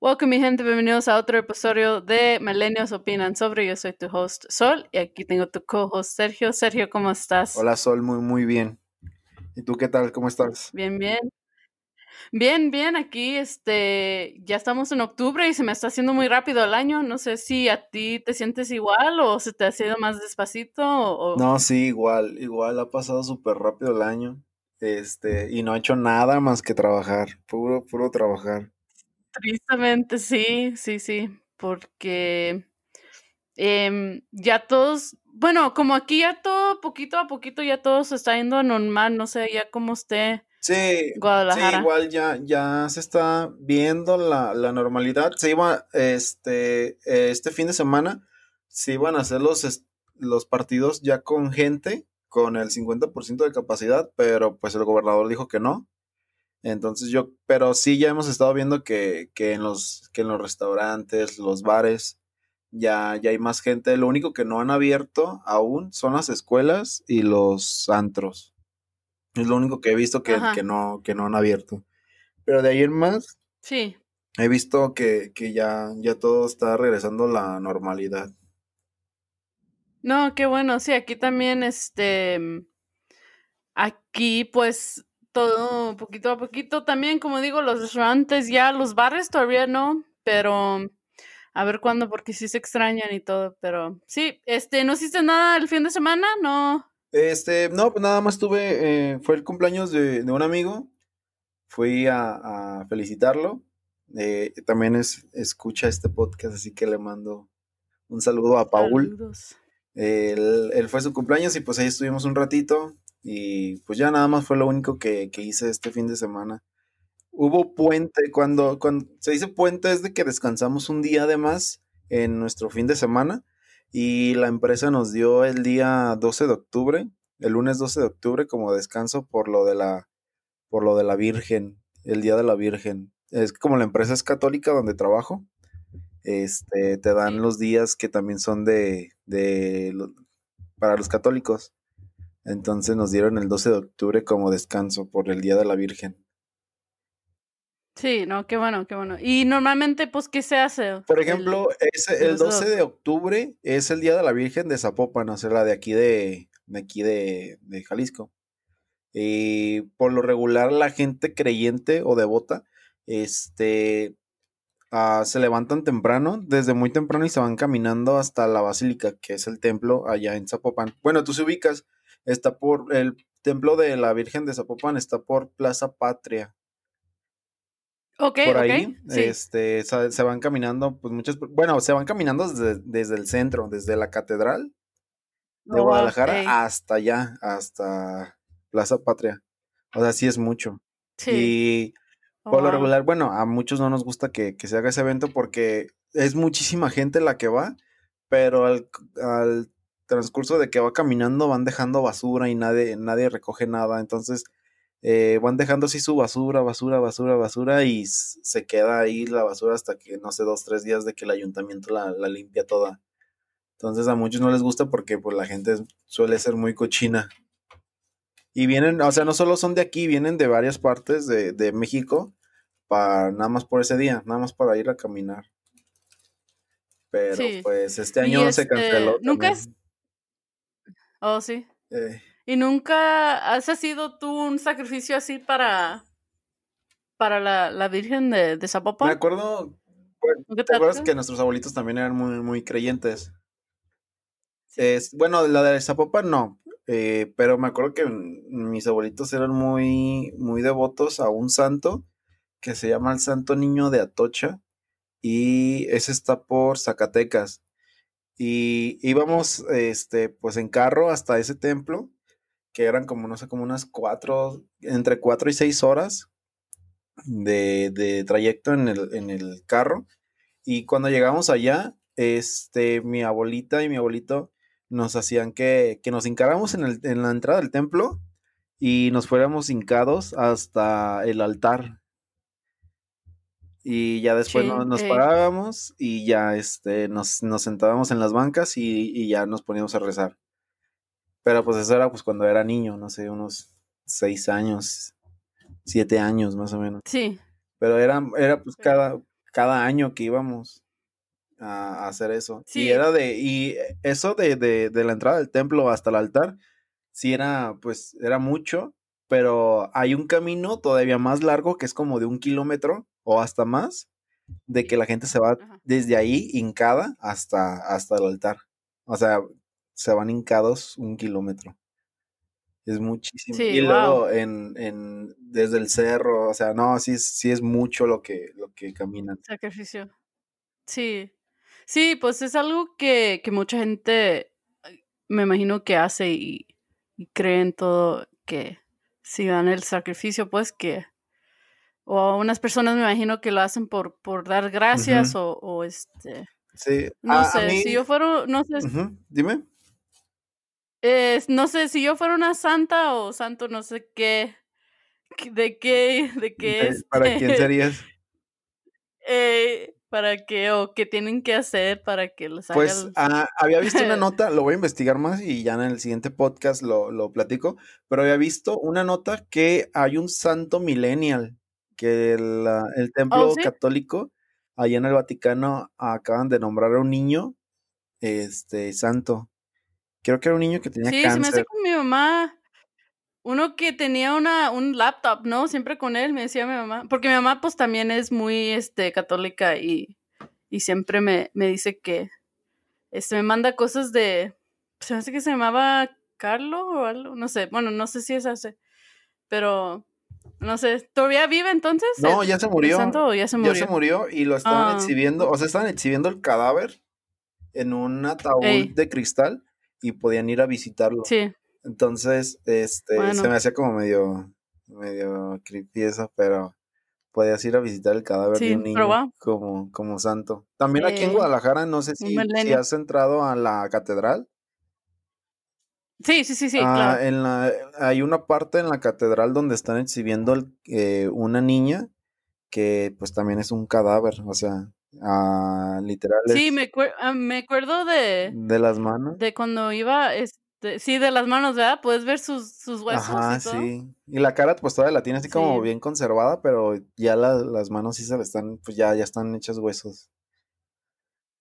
Welcome mi gente, bienvenidos a otro episodio de Milenios Opinan Sobre. Yo soy tu host Sol y aquí tengo tu co-host Sergio. Sergio, ¿cómo estás? Hola Sol, muy muy bien. ¿Y tú qué tal? ¿Cómo estás? Bien, bien. Bien, bien, aquí este ya estamos en octubre y se me está haciendo muy rápido el año. No sé si a ti te sientes igual o se te ha sido más despacito o... No, sí, igual, igual ha pasado súper rápido el año. Este, y no he hecho nada más que trabajar, puro, puro trabajar. Tristemente, sí, sí, sí, porque em, ya todos, bueno, como aquí ya todo, poquito a poquito ya todo se está yendo a normal, no sé, ya como esté Sí, sí, Guadalajara. igual ya, ya se está viendo la, la normalidad. Se iba, este, este fin de semana, se iban a hacer los, los partidos ya con gente, con el 50% de capacidad, pero pues el gobernador dijo que no. Entonces yo, pero sí ya hemos estado viendo que, que en los, que en los restaurantes, los bares, ya, ya hay más gente. Lo único que no han abierto aún son las escuelas y los antros. Es lo único que he visto que, que no, que no han abierto. Pero de ahí en más, Sí, he visto que, que ya, ya todo está regresando a la normalidad. no, qué bueno, sí, aquí también, este, aquí pues todo poquito a poquito, también como digo, los restaurantes ya, los bares todavía no, pero a ver cuándo, porque sí se extrañan y todo, pero sí, este, ¿no hiciste nada el fin de semana? No. Este, no, pues nada más tuve, eh, fue el cumpleaños de, de un amigo, fui a, a felicitarlo. eh, también es, escucha este podcast, así que le mando un saludo a Paul. Saludos. Él, él fue su cumpleaños y pues ahí estuvimos un ratito y pues ya nada más fue lo único que, que hice este fin de semana. Hubo puente, cuando, cuando se dice puente es de que descansamos un día de más en nuestro fin de semana y la empresa nos dio el día 12 de octubre, el lunes 12 de octubre como descanso por lo de la, por lo de la Virgen, el día de la Virgen. Es como la empresa es católica donde trabajo, este, te dan los días que también son de, de para los católicos. Entonces nos dieron el 12 de octubre como descanso por el Día de la Virgen. Sí, no, qué bueno, qué bueno. Y normalmente, pues, ¿qué se hace? Por El- ejemplo, ese- el el 12 de 12 de octubre es el Día de la Virgen de Zapopan, o sea, la de aquí de, de aquí de, de Jalisco. Y por lo regular la gente creyente o devota, este, ah, se levantan temprano, desde muy temprano y se van caminando hasta la basílica, que es el templo allá en Zapopan. Bueno, tú se ubicas, está por, el templo de la Virgen de Zapopan está por Plaza Patria. Ok, por ahí, sí. este, se, se van caminando, pues muchas, bueno, se van caminando desde, desde el centro, desde la catedral de Oh, Guadalajara hasta allá, hasta Plaza Patria. O sea, sí es mucho. Sí. Y Oh, por lo wow. regular, bueno, a muchos no nos gusta que, que se haga ese evento porque es muchísima gente la que va, pero al, al transcurso de que va caminando van dejando basura y nadie, nadie recoge nada. Entonces eh, van dejando así su basura, basura, basura, basura y se queda ahí la basura hasta que, no sé, dos, tres días de que el ayuntamiento la, la limpia toda. Entonces a muchos no les gusta porque pues la gente suele ser muy cochina. Y vienen, o sea, no solo son de aquí, vienen de varias partes de, de México para nada más por ese día, nada más para ir a caminar. Pero Sí. pues este año se este, canceló nunca también. es, oh, sí. Eh, ¿Y nunca has sido tú un sacrificio así para, para la, la Virgen de, de me Zapopan? acuerdo, bueno, ¿Nunca ¿te acuerdas que nuestros abuelitos también eran muy, muy creyentes? Sí. Es, bueno, la de Zapopan no, eh, pero me acuerdo que mis abuelitos eran muy, muy devotos a un santo que se llama el Santo Niño de Atocha y ese está por Zacatecas. Y íbamos, este, pues en carro hasta ese templo, que eran como, no sé, como unas cuatro, entre cuatro y seis horas de, de trayecto en el, en el carro. Y cuando llegamos allá, este, mi abuelita y mi abuelito nos hacían que, que nos hincáramos en, el, en la entrada del templo y nos fuéramos hincados hasta el altar. Y ya después Sí, nos eh. parábamos y ya este, nos, nos sentábamos en las bancas y, y ya nos poníamos a rezar. Pero pues eso era pues cuando era niño, no sé, unos seis años, siete años más o menos. Sí. Pero era, era pues cada, cada año que íbamos a, hacer eso. Sí. Y era de, y eso de, de, de la entrada del templo hasta el altar, sí era, pues, era mucho, pero hay un camino todavía más largo que es como de un kilómetro o hasta más, de que la gente se va Ajá. desde ahí hincada hasta, hasta el altar. O sea, se van hincados un kilómetro. Es muchísimo. Sí, y wow. luego en, en, desde el cerro, o sea, no, sí, sí es mucho lo que, lo que caminan. Sacrificio. Sí. Sí, pues es algo que, que mucha gente me imagino que hace y, y cree en todo que si dan el sacrificio, pues que o unas personas me imagino que lo hacen por, por dar gracias o, o este Sí. no a, a sé, mí, si yo fuera, no sé, Dime. Eh, no sé, si yo fuera una santa o santo, no sé qué, de qué, de qué Eh, ¿Para quién serías? eh, para qué o qué tienen que hacer para que los Pues ah, había visto una nota, lo voy a investigar más y ya en el siguiente podcast lo, lo platico, pero había visto una nota que hay un santo millennial, que el, ah, el templo Oh, ¿sí? católico, allá en el Vaticano, acaban de nombrar a un niño, este, santo. Creo que era un niño que tenía Sí, se me hace cáncer. con mi mamá. Uno que tenía una, un laptop, ¿no? Siempre con él, me decía mi mamá. Porque mi mamá, pues, también es muy, este, católica y, y siempre me, me dice que, este, me manda cosas de, se me hace que se llamaba Carlo o algo, no sé. Bueno, no sé si es ese, pero, no sé. ¿Todavía vive entonces? No, ya se murió. santo ya se Ya murió? se murió y lo estaban Ah. exhibiendo, o sea, estaban exhibiendo el cadáver en un ataúd Ey. de cristal y podían ir a visitarlo. Sí, Entonces, este, se me hacía como medio, medio creepy eso, pero podías ir a visitar el cadáver Sí, de un niño como, como santo. También aquí en Eh, Guadalajara, no sé si, has entrado a la catedral. Sí, sí, sí, sí, Ah, claro. en la, hay una parte en la catedral donde están exhibiendo el- eh, una niña que pues también es un cadáver, o sea, ah, literal Sí, me, ah, me acuerdo de, de las manos. de cuando iba, este, sí, de las manos, ¿verdad? Puedes ver sus, sus huesos Ajá, y todo. sí. Y la cara pues todavía la tiene así como Sí. bien conservada, pero ya la- las manos sí se le están, pues ya, ya están hechas huesos.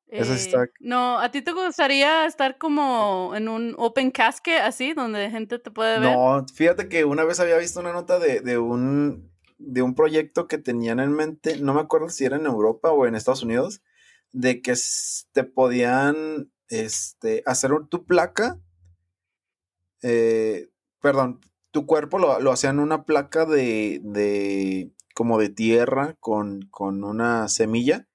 Eso sí está... Eh, no, ¿a ti te gustaría estar como en un open casket así, donde gente te puede ver? No, fíjate que una vez había visto una nota de, de un de un proyecto que tenían en mente, no me acuerdo si era en Europa o en Estados Unidos, de que te podían este, hacer un- tu placa, eh, perdón, tu cuerpo lo, lo hacían una placa de, de como de tierra con, con una semilla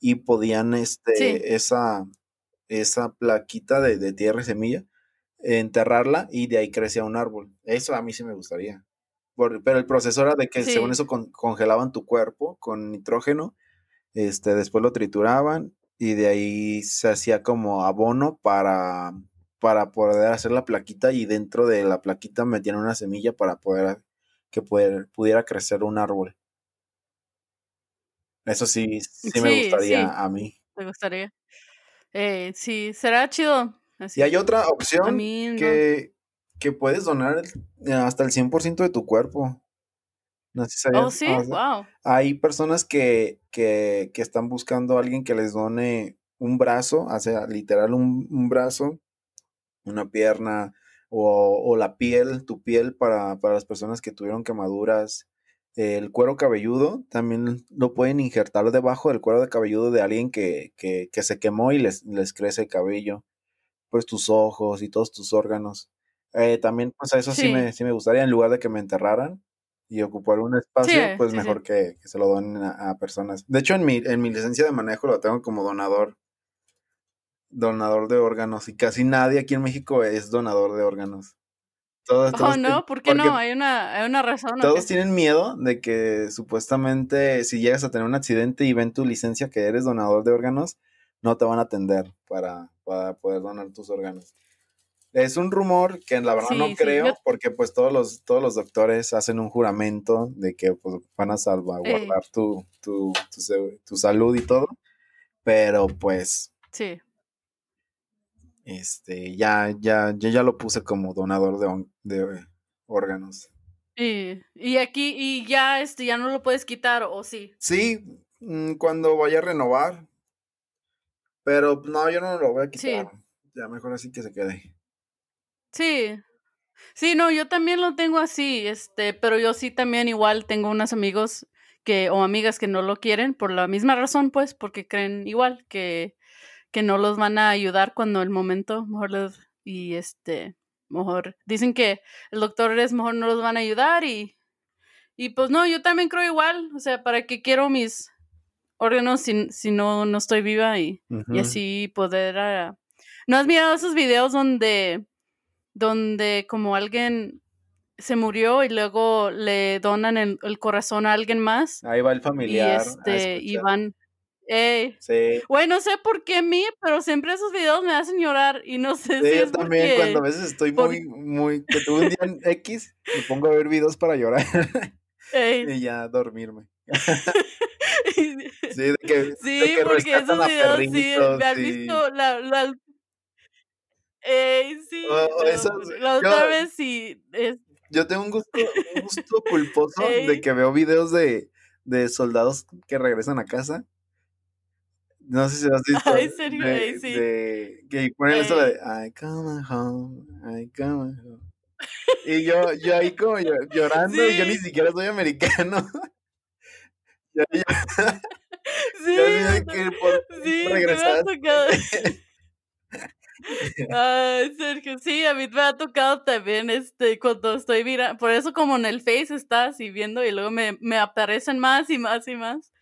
y podían este, Sí. esa, esa plaquita de, de tierra y semilla enterrarla y de ahí crecía un árbol. Eso a mí sí me gustaría. Por- pero el proceso era de que según eso con- congelaban tu cuerpo con nitrógeno, este, después lo trituraban y de ahí se hacía como abono para, para poder hacer la plaquita y dentro de la plaquita metían una semilla para poder que pudiera, pudiera crecer un árbol. Eso sí, sí me gustaría sí, a mí. me gustaría. Eh, sí, será chido. Y Así. hay otra opción mí no. Que, puedes donar el- hasta el 100% de tu cuerpo. No sé si Oh, sabías. sí, Ah, o sea, wow. hay personas que, que, que están buscando a alguien que les done un brazo, o sea, literal un, un brazo, una pierna o, o la piel, tu piel para, para las personas que tuvieron quemaduras. El cuero cabelludo también lo pueden injertar debajo del cuero de cabelludo de alguien que, que, que se quemó y les, les crece el cabello. Pues tus ojos y todos tus órganos. Eh, también, pues a eso sí. Sí. me, sí me gustaría, en lugar de que me enterraran y ocupar un espacio, Sí, pues sí, mejor. Que, que se lo donen a, a personas. De hecho, en mi, en mi licencia de manejo lo tengo como donador donador de órganos y casi nadie aquí en México es donador de órganos. Todos, Oh, todos tien- no, ¿por qué no? Hay una, hay una razón. ¿o todos tienen miedo de que supuestamente si llegas a tener un accidente y ven tu licencia que eres donador de órganos, no te van a atender para, para poder donar tus órganos. Es un rumor que la verdad no Sí, sí, creo, yo- porque pues todos los, todos los doctores hacen un juramento de que pues, van a salvaguardar tu, tu, tu, tu salud y todo, pero pues Sí. este, ya, ya, yo ya lo puse como donador de, de órganos. Y, y aquí, y ya, este, ya no lo puedes quitar, ¿o sí? Sí, mm, cuando vaya a renovar. Pero no, yo no lo voy a quitar. Ya mejor así que se quede. Sí. Sí, no, yo también lo tengo así, este, pero yo sí también igual tengo unos amigos que, o amigas que no lo quieren por la misma razón, pues, porque creen igual que, que no los van a ayudar cuando el momento, mejor les, y este, mejor, dicen que el doctor es mejor no los van a ayudar y, y pues no, yo también creo igual, o sea, para qué quiero mis órganos si, si no, no estoy viva y, y así poder... Ah, ¿No has mirado esos videos donde, donde como alguien se murió y luego le donan el, corazón a alguien más? Ahí va el familiar. Y, este, y van... Eh, sí. Güey, no sé por qué a mí, pero siempre esos videos me hacen llorar y no sé si yo también cuando a veces estoy muy, muy, que tuve un día en X, me pongo a ver videos para llorar y ya dormirme. sí, de que, sí, de que porque esos videos sí, me han visto la, la... sí, la otra vez sí. Es... Yo tengo un gusto, un gusto culposo de que veo videos de, de soldados que regresan a casa no sé si lo has visto. Ay, serio, de, sí. De, que ponen eso de I come home, I come home. Y yo, yo ahí como llorando, y yo ni siquiera soy americano. yo, yo, sí, yo que por, sí, regresar. Ay, Sergio, sí, a mí me ha tocado también, este, cuando estoy mirando, por eso como en el Face estás y viendo y luego me, me aparecen más y más y más.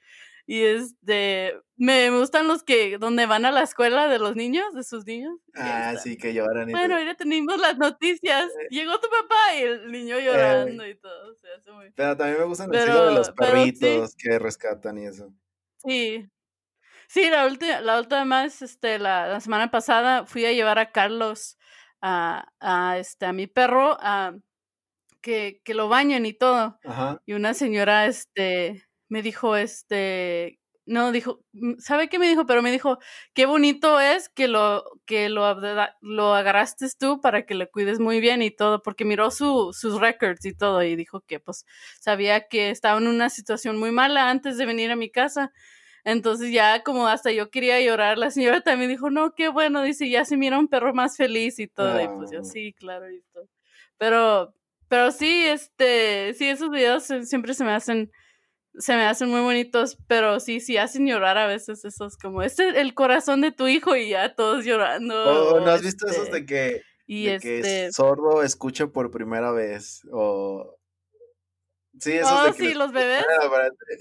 Y este, me gustan los que, donde van a la escuela de los niños, de sus niños. Ah, sí, que lloran. Y bueno, ya tenemos las noticias. Eh. Llegó tu papá y el niño eh, llorando y todo. O sea, hace muy... Pero también me gustan los de los perritos que rescatan y eso. Sí. Sí, la última, la última vez, este, la, la, semana pasada fui a llevar a Carlos a, a este, a mi perro a que, que lo bañen y todo. Ajá. Y una señora, este, me dijo, este, no, dijo, mm, ¿sabe qué me dijo? Pero me dijo, qué bonito es que lo, que lo, lo agarraste tú para que le cuides muy bien y todo, porque miró su, sus records y todo y dijo que pues sabía que estaba en una situación muy mala antes de venir a mi casa. Entonces ya como hasta yo quería llorar, la señora también dijo, no, qué bueno, dice, ya se mira un perro más feliz y todo. Y pues yo, sí, claro, y todo. Pero, pero sí, este, sí, esos videos siempre se me hacen se me hacen muy bonitos, pero sí, sí hacen llorar a veces esos, como, este es el corazón de tu hijo y ya todos llorando. O, ¿no has visto esos este, de que, y este... sordo escucha por primera vez? O... Sí, esos oh, de sí, los bebés.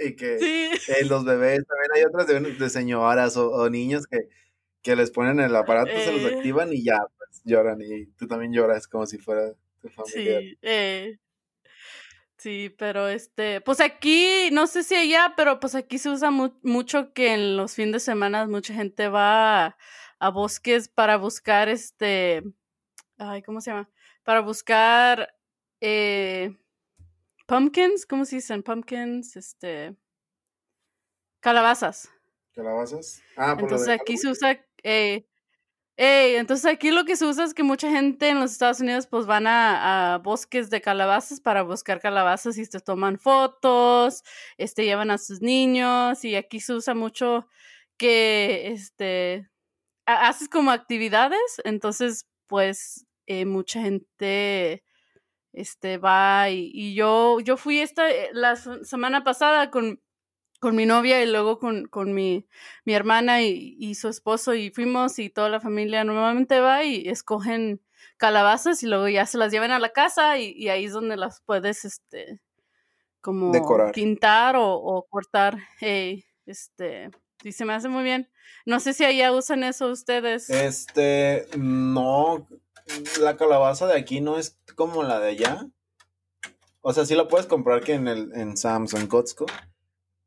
Y que sí. Eh, los bebés, también hay otras de, señoras o, niños que, que les ponen el aparato, se los eh. activan y ya, pues lloran y tú también lloras como si fuera tu familia. Sí, eh. Sí, pero este, pues aquí, no sé si allá, pero pues aquí se usa mucho que en los fines de semana mucha gente va a, bosques para buscar este, ay, ¿cómo se llama? Para buscar eh, pumpkins, ¿cómo se dicen? Pumpkins, este, calabazas. Calabazas. Ah, por Entonces aquí se usa, eh, entonces aquí lo que se usa es que mucha gente en los Estados Unidos pues van a, bosques de calabazas para buscar calabazas y se toman fotos, este, llevan a sus niños y aquí se usa mucho que este, haces como actividades, entonces pues eh, mucha gente este, va y, y, yo, yo fui esta, eh, la semana pasada con con mi novia y luego con, con mi, mi, hermana y, y, su esposo y fuimos y toda la familia nuevamente va y escogen calabazas y luego ya se las llevan a la casa y, y ahí es donde las puedes este como pintar o, o cortar. Este y se me hace muy bien. No sé si allá usan eso ustedes. Este no la calabaza de aquí no es como la de allá o sea sí la puedes comprar que en el en Sam's o en Costco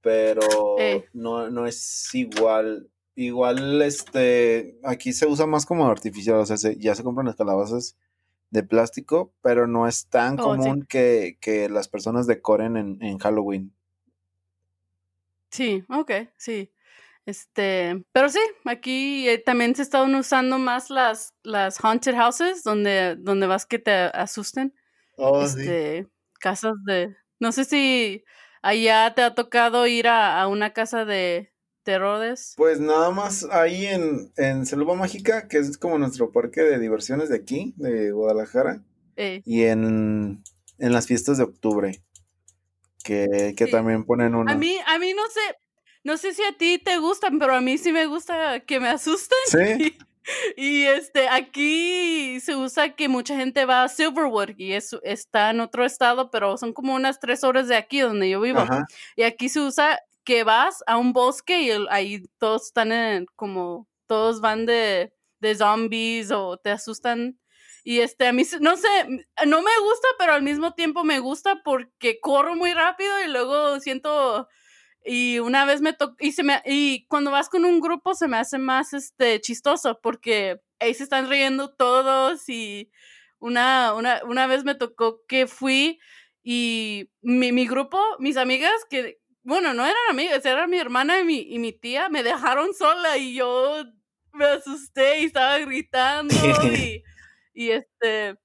pero eh. no, no es igual. Igual, este, aquí se usa más como artificial, o sea, ya se compran las calabazas de plástico, pero no es tan oh, común que, que, las personas decoren en, en, Halloween. Sí, ok, sí. Este, pero sí, aquí eh, también se están usando más las, las haunted houses, donde, donde vas que te asusten. Oh, sí. este, casas de. No sé si allá te ha tocado ir a, a una casa de terrores. Pues nada más ahí en, en Selva Mágica, que es como nuestro parque de diversiones de aquí, de Guadalajara, Eh, y en, en las fiestas de octubre, que, que Sí. también ponen a una. mí, a mí no sé, no sé si a ti te gustan, pero a mí sí me gusta que me asusten. Sí, Y, y, este, aquí se usa que mucha gente va a Silverwood y es, está en otro estado, pero son como unas tres horas de aquí donde yo vivo. ajá. Y aquí se usa que vas a un bosque y el- ahí todos están en, como, todos van de, de zombies o te asustan. Y este, a mí, no sé, no me gusta, pero al mismo tiempo me gusta porque corro muy rápido y luego siento, y una vez me tocó, y se me, y cuando vas con un grupo se me hace más, este, chistoso porque ahí se están riendo todos y una, una, una vez me tocó que fui y mi, mi grupo, mis amigas que, bueno, no eran amigas, era mi hermana y mi, y mi tía, me dejaron sola y yo me asusté y estaba gritando y, y este,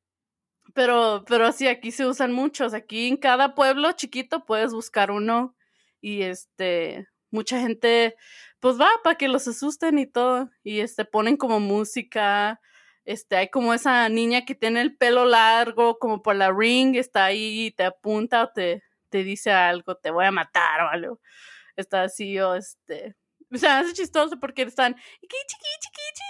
pero, pero sí, aquí se usan muchos, aquí en cada pueblo chiquito puedes buscar uno y este, mucha gente pues va para que los asusten y todo y este, ponen como música. Este, hay como esa niña que tiene el pelo largo, como por la ring, está ahí y te apunta o te, te dice algo, te voy a matar o algo. Está así, o este. O sea, es chistoso porque están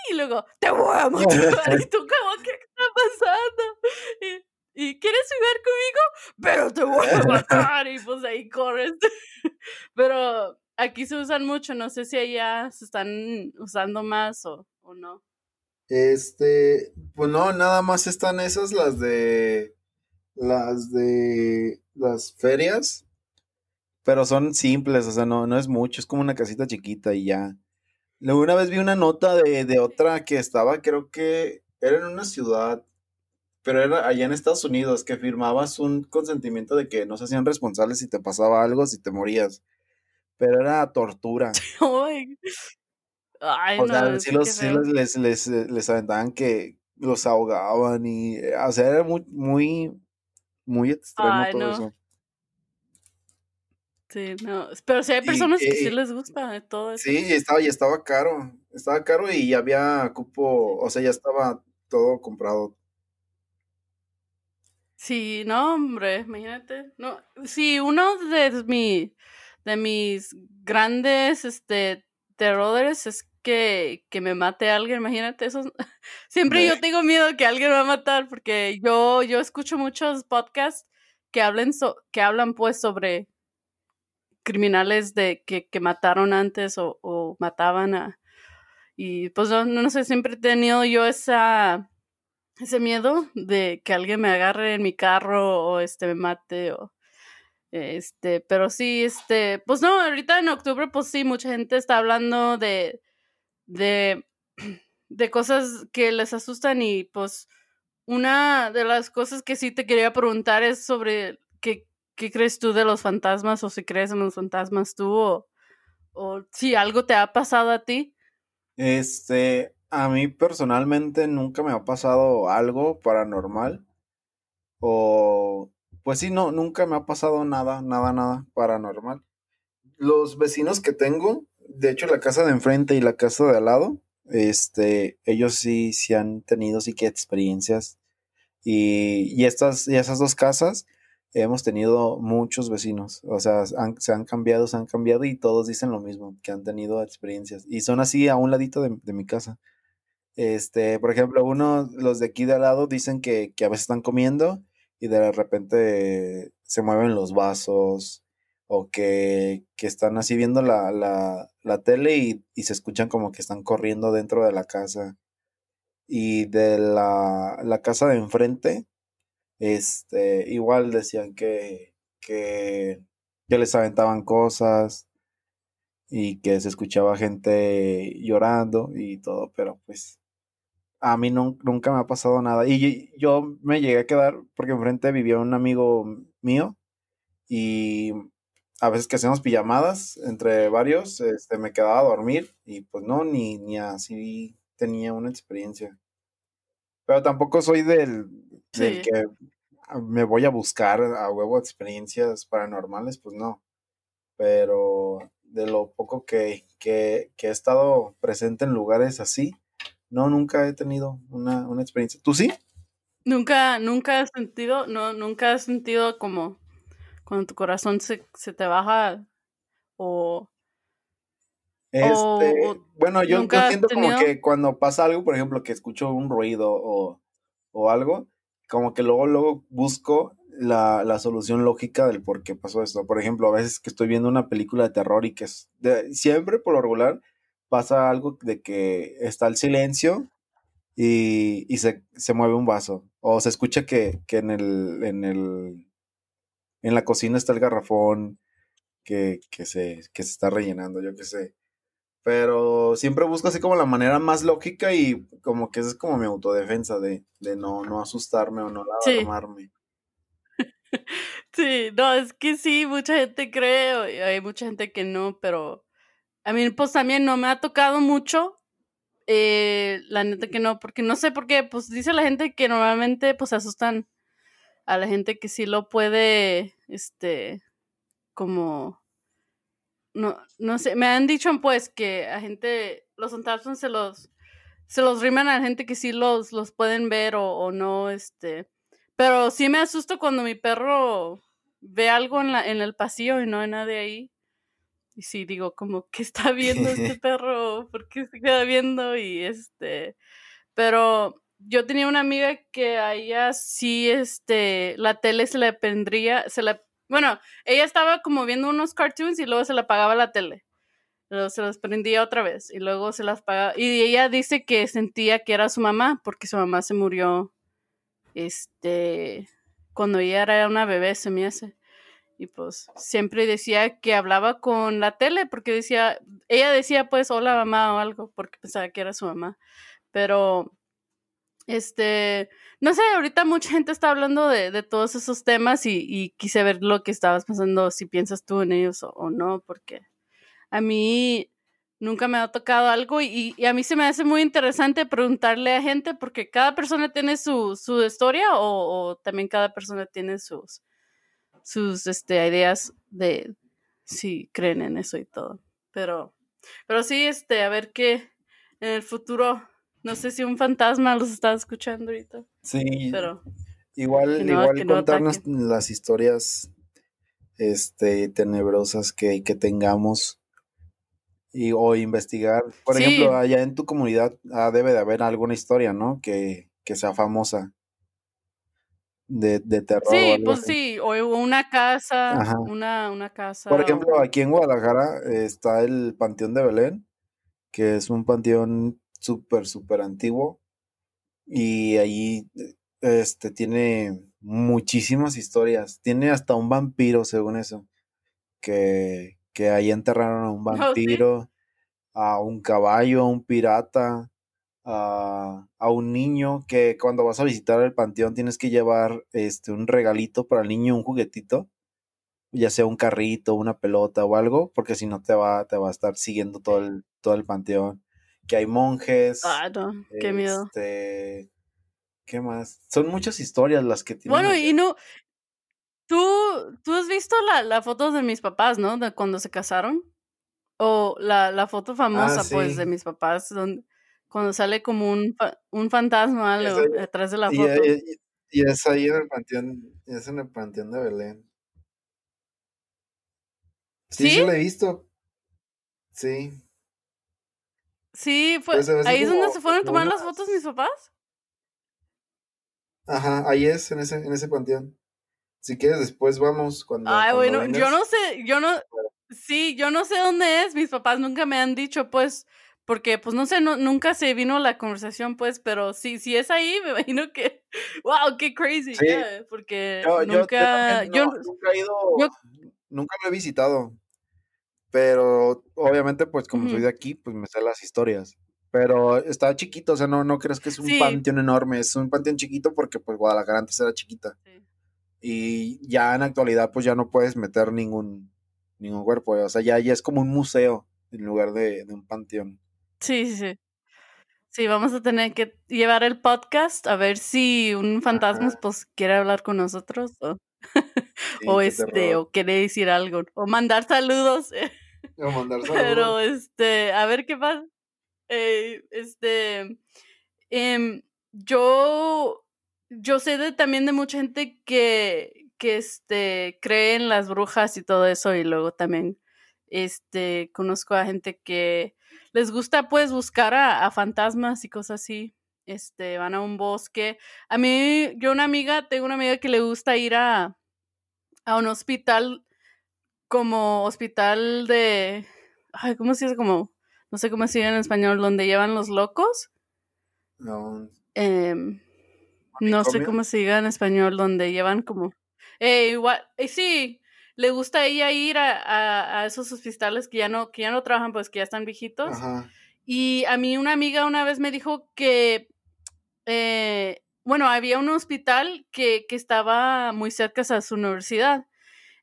y luego te voy a matar. y tú, como, ¿qué está pasando? Y, ¿quieres jugar conmigo? Pero te voy a matar. Y pues ahí corres. Pero aquí se usan mucho, no sé si allá se están usando más o, o no. Este, pues no, nada más están esas, las de, las de las ferias, pero son simples, o sea, no, no es mucho, es como una casita chiquita y ya. Luego una vez vi una nota de, de otra que estaba, creo que era en una ciudad, pero era allá en Estados Unidos, que firmabas un consentimiento de que no se hacían responsables si te pasaba algo, si te morías, pero era tortura. Ay, O sea, no, sí, sí, los, sí les, les, les, eh, les aventaban que los ahogaban y, eh, o sea, era muy, muy, muy extremo Ay, todo no. eso. Sí, no. Pero sí hay Y, personas que sí eh, les gusta de todo eso. sí, y estaba, y estaba caro, estaba caro y ya había cupo, o sea, ya estaba todo comprado. Sí, no, hombre, imagínate. No, sí, uno de mi, de mis grandes, este, terrores es que, que me mate alguien, imagínate eso. Siempre yo tengo miedo que alguien me va a matar porque yo, yo escucho muchos podcasts que hablen so- que hablan pues sobre criminales de que, que mataron antes o, o mataban a y pues no, no sé, siempre he tenido yo esa ese miedo de que alguien me agarre en mi carro o este me mate o este, pero sí, este, pues no, ahorita en octubre pues sí, mucha gente está hablando de de de cosas que les asustan y pues una de las cosas que sí te quería preguntar es sobre qué, qué crees tú de los fantasmas o si crees en los fantasmas tú o, o si algo te ha pasado a ti. Este, a mí personalmente nunca me ha pasado algo paranormal o, pues sí, no, nunca me ha pasado nada, nada, nada paranormal. Los vecinos que tengo, de hecho la casa de enfrente y la casa de al lado, este, ellos sí, sí han tenido sí que experiencias y, y estas, y esas dos casas hemos tenido muchos vecinos, o sea, han- se han cambiado, se han cambiado y todos dicen lo mismo, que han tenido experiencias y son así a un ladito de, de mi casa. Este, por ejemplo, uno, los de aquí de al lado dicen que, que a veces están comiendo y de repente se mueven los vasos o que, que están así viendo la, la, la tele y, y se escuchan como que están corriendo dentro de la casa. Y de la, la casa de enfrente, este, igual decían que, que, que les aventaban cosas y que se escuchaba gente llorando y todo, pero pues a mí nun- nunca me ha pasado nada. Y yo, me llegué a quedar porque enfrente vivía un amigo mío y a veces que hacemos pijamadas entre varios, este, me quedaba a dormir y pues no, ni, ni así tenía una experiencia. Pero tampoco soy del, del que me voy a buscar a huevo experiencias paranormales, pues no. Pero de lo poco que, que, que he estado presente en lugares así, no, nunca he tenido una, una experiencia. ¿Tú sí? Nunca, nunca has sentido, no, nunca has sentido como cuando tu corazón se, se te baja o... Este, bueno, yo, siento como que cuando pasa algo, por ejemplo, que escucho un ruido o, o algo, como que luego, luego busco la, la, solución lógica del por qué pasó esto. Por ejemplo, a veces que estoy viendo una película de terror y que es siempre por lo regular pasa algo de que está el silencio y, y se, se, mueve un vaso. O se escucha que, que en el, en el en la cocina está el garrafón que, que, se, que se está rellenando, yo qué sé. Pero siempre busco así como la manera más lógica y como que esa es como mi autodefensa de, de no, no asustarme o no alarmarme. Sí. no, es que sí, mucha gente cree, hay mucha gente que no, pero a mí pues también no me ha tocado mucho, eh, la neta que no, porque no sé por qué, pues dice la gente que normalmente pues asustan a la gente que sí lo puede, este, como, no, no sé, me han dicho pues que a gente, los fantasmas se los, se los riman a la gente que sí los, los pueden ver o, o no, este, pero sí me asusto cuando mi perro ve algo en, la, en el pasillo y no hay nadie ahí. Y sí, digo, como, ¿qué está viendo este perro? ¿Por qué se queda viendo? Y este, pero yo tenía una amiga que a ella sí, este, la tele se le prendría, se la, bueno, ella estaba como viendo unos cartoons y luego se le apagaba la tele. Luego se las prendía otra vez y luego se las apagaba. Y ella dice que sentía que era su mamá porque su mamá se murió, este, cuando ella era una bebé, se me hace. Y pues siempre decía que hablaba con la tele porque decía, ella decía pues hola mamá o algo porque pensaba que era su mamá. Pero este, no sé, ahorita mucha gente está hablando de, de todos esos temas y, quise ver lo que estabas pasando, si piensas tú en ellos o, no, porque a mí nunca me ha tocado algo y, a mí se me hace muy interesante preguntarle a gente porque cada persona tiene su, su historia o, también cada persona tiene sus, sus este, ideas de si creen en eso y todo. Pero, pero sí, este, a ver qué en el futuro no sé si un fantasma los está escuchando ahorita. Sí. Pero. Igual, igual contarnos las historias este, tenebrosas que, que tengamos. Y, o investigar. Por ejemplo, allá en tu comunidad ah, debe de haber alguna historia, ¿no? Que, que sea famosa. De, de terror. Sí, pues sí, o una casa, una, una casa. Por ejemplo, aquí en Guadalajara está el Panteón de Belén, que es un panteón súper, súper antiguo. Y allí este, tiene muchísimas historias. Tiene hasta un vampiro, según eso. Que, que ahí enterraron a un oh, vampiro, a un caballo, a un pirata, a, a, un niño que cuando vas a visitar el panteón tienes que llevar este, un regalito para el niño, un juguetito. Ya sea un carrito, una pelota o algo, porque si no te va, te va a estar siguiendo todo el, todo el panteón que hay monjes. Ah, no, qué miedo. Este, ¿Qué más? Son muchas historias las que tienen. Bueno, y no. ¿Tú, tú has visto la, la foto de mis papás, ¿no? De cuando se casaron. O la, la foto famosa, ah, pues, de mis papás, donde, cuando sale como un, un fantasma algo, detrás de la foto. Y, y, es ahí en el panteón, es en el panteón de Belén. Sí, sí, lo he visto. Sí. Sí, fue, pues, ahí es donde se fueron a tomar las fotos mis papás. Ajá, ahí es, en ese, en ese panteón. Si quieres, después vamos cuando. Ay, bueno, yo no sé, yo no. Sí, yo no sé dónde es. Mis papás nunca me han dicho, pues, porque, pues, no sé, no, nunca se vino la conversación, pues, pero sí, si es ahí, me imagino que. ¡Wow! ¡Qué crazy! Sí. porque nunca. Yo, nunca he ido. nunca lo he visitado. Pero obviamente, pues como soy de aquí, pues me sé las historias. Pero está chiquito, o sea, no, no crees que es un panteón enorme, es un panteón chiquito porque pues Guadalajara antes era chiquita. Y ya en actualidad, pues ya no puedes meter ningún, ningún cuerpo. O sea, ya, ya es como un museo en lugar de, de un panteón. Sí, sí, sí. Vamos a tener que llevar el podcast a ver si un fantasma Ajá. pues quiere hablar con nosotros o, Sí, o qué este terror. o quiere decir algo o mandar saludos. O mandar Pero saludos. este, a ver qué pasa. Eh, este, em, yo, yo sé de, también de mucha gente que, que este, cree en las brujas y todo eso y luego también este, conozco a gente que les gusta pues buscar a, a fantasmas y cosas así. Este, van a un bosque. A mí, yo una amiga, tengo una amiga que le gusta ir a, a un hospital como hospital de, ay, ¿cómo se dice? Como, no sé cómo se dice en español, donde llevan los locos. No, Em, no sé cómo se diga en español, donde llevan como, eh, igual, eh, sí, le gusta a ella ir a, a- a esos hospitales que ya no, que ya no trabajan, pues que ya están viejitos. Ajá. Y a mí una amiga una vez me dijo que, eh, bueno, había un hospital que, que estaba muy cerca a su universidad.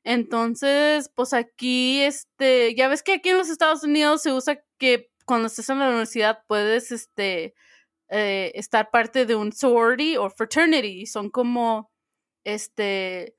Entonces, pues aquí, este, ya ves que aquí en los Estados Unidos se usa que cuando estés en la universidad puedes, este, eh, estar parte de un sorority o fraternity. Son como, este,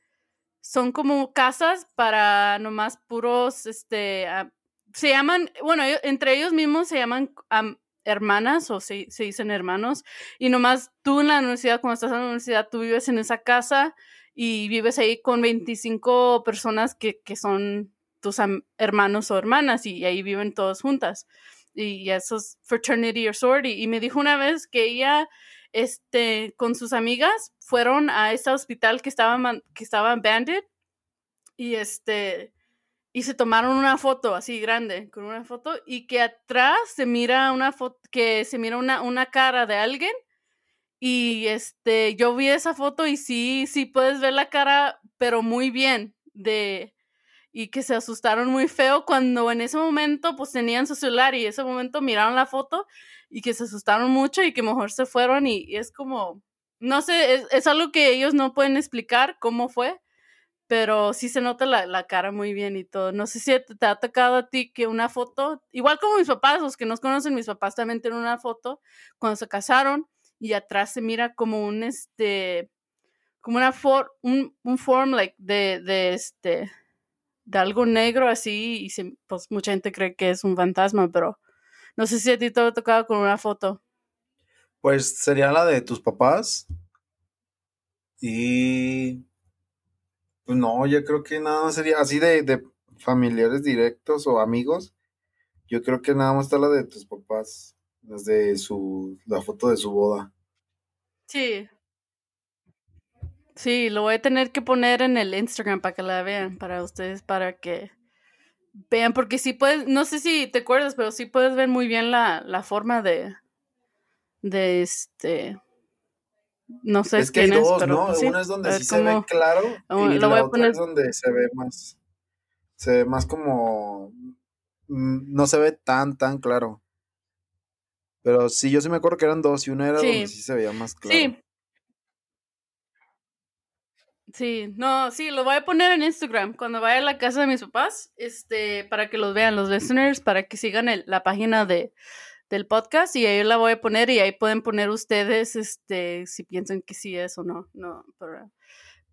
son como casas para nomás puros, este, ah, se llaman, bueno, ellos- entre ellos mismos se llaman am, hermanas o se, se dicen hermanos y nomás tú en la universidad, cuando estás en la universidad, tú vives en esa casa y vives ahí con 25 personas que, que son tus hermanos o hermanas y ahí viven todos juntas. Y eso es fraternity or sorority. Y me dijo una vez que ella, este, con sus amigas, fueron a ese hospital que estaba, que estaba abandoned y este, y se tomaron una foto así grande, con una foto, y que atrás se mira una foto, que se mira una, una cara de alguien, y este, yo vi esa foto y sí, sí puedes ver la cara, pero muy bien, de, y que se asustaron muy feo cuando en ese momento pues tenían su celular y en ese momento miraron la foto y que se asustaron mucho y que mejor se fueron y, y es como, no sé, es, es algo que ellos no pueden explicar cómo fue, pero sí se nota la, la, cara muy bien y todo. No sé si te, te, ha tocado a ti que una foto, igual como mis papás, los que nos conocen, mis papás también tienen una foto cuando se casaron y atrás se mira como un, este, como una for, un, un form like de, de este, de algo negro así y se, pues mucha gente cree que es un fantasma, pero no sé si a ti te ha tocado con una foto. Pues sería la de tus papás y pues no, yo creo que nada más sería así de, de, familiares directos o amigos. Yo creo que nada más está la de tus papás, las de su, la foto de su boda. Sí. Sí, lo voy a tener que poner en el Instagram para que la vean, para ustedes, para que vean, porque sí puedes, no sé si te acuerdas, pero sí puedes ver muy bien la, la forma de, de este, no sé es que hay dos, es, pero ¿no? pues sí, Una es donde sí se ve claro y lo voy la a otra poner- es donde se ve más, se ve más como, mm, no se ve tan, tan claro. Pero sí, yo sí me acuerdo que eran dos y una era Sí. donde sí se veía más claro. Sí. Sí, no, sí, lo voy a poner en Instagram cuando vaya a la casa de mis papás, este, para que los vean los listeners, para que sigan el- la página de, del podcast y ahí la voy a poner y ahí pueden poner ustedes, este, si piensan que sí es o no, no, pero,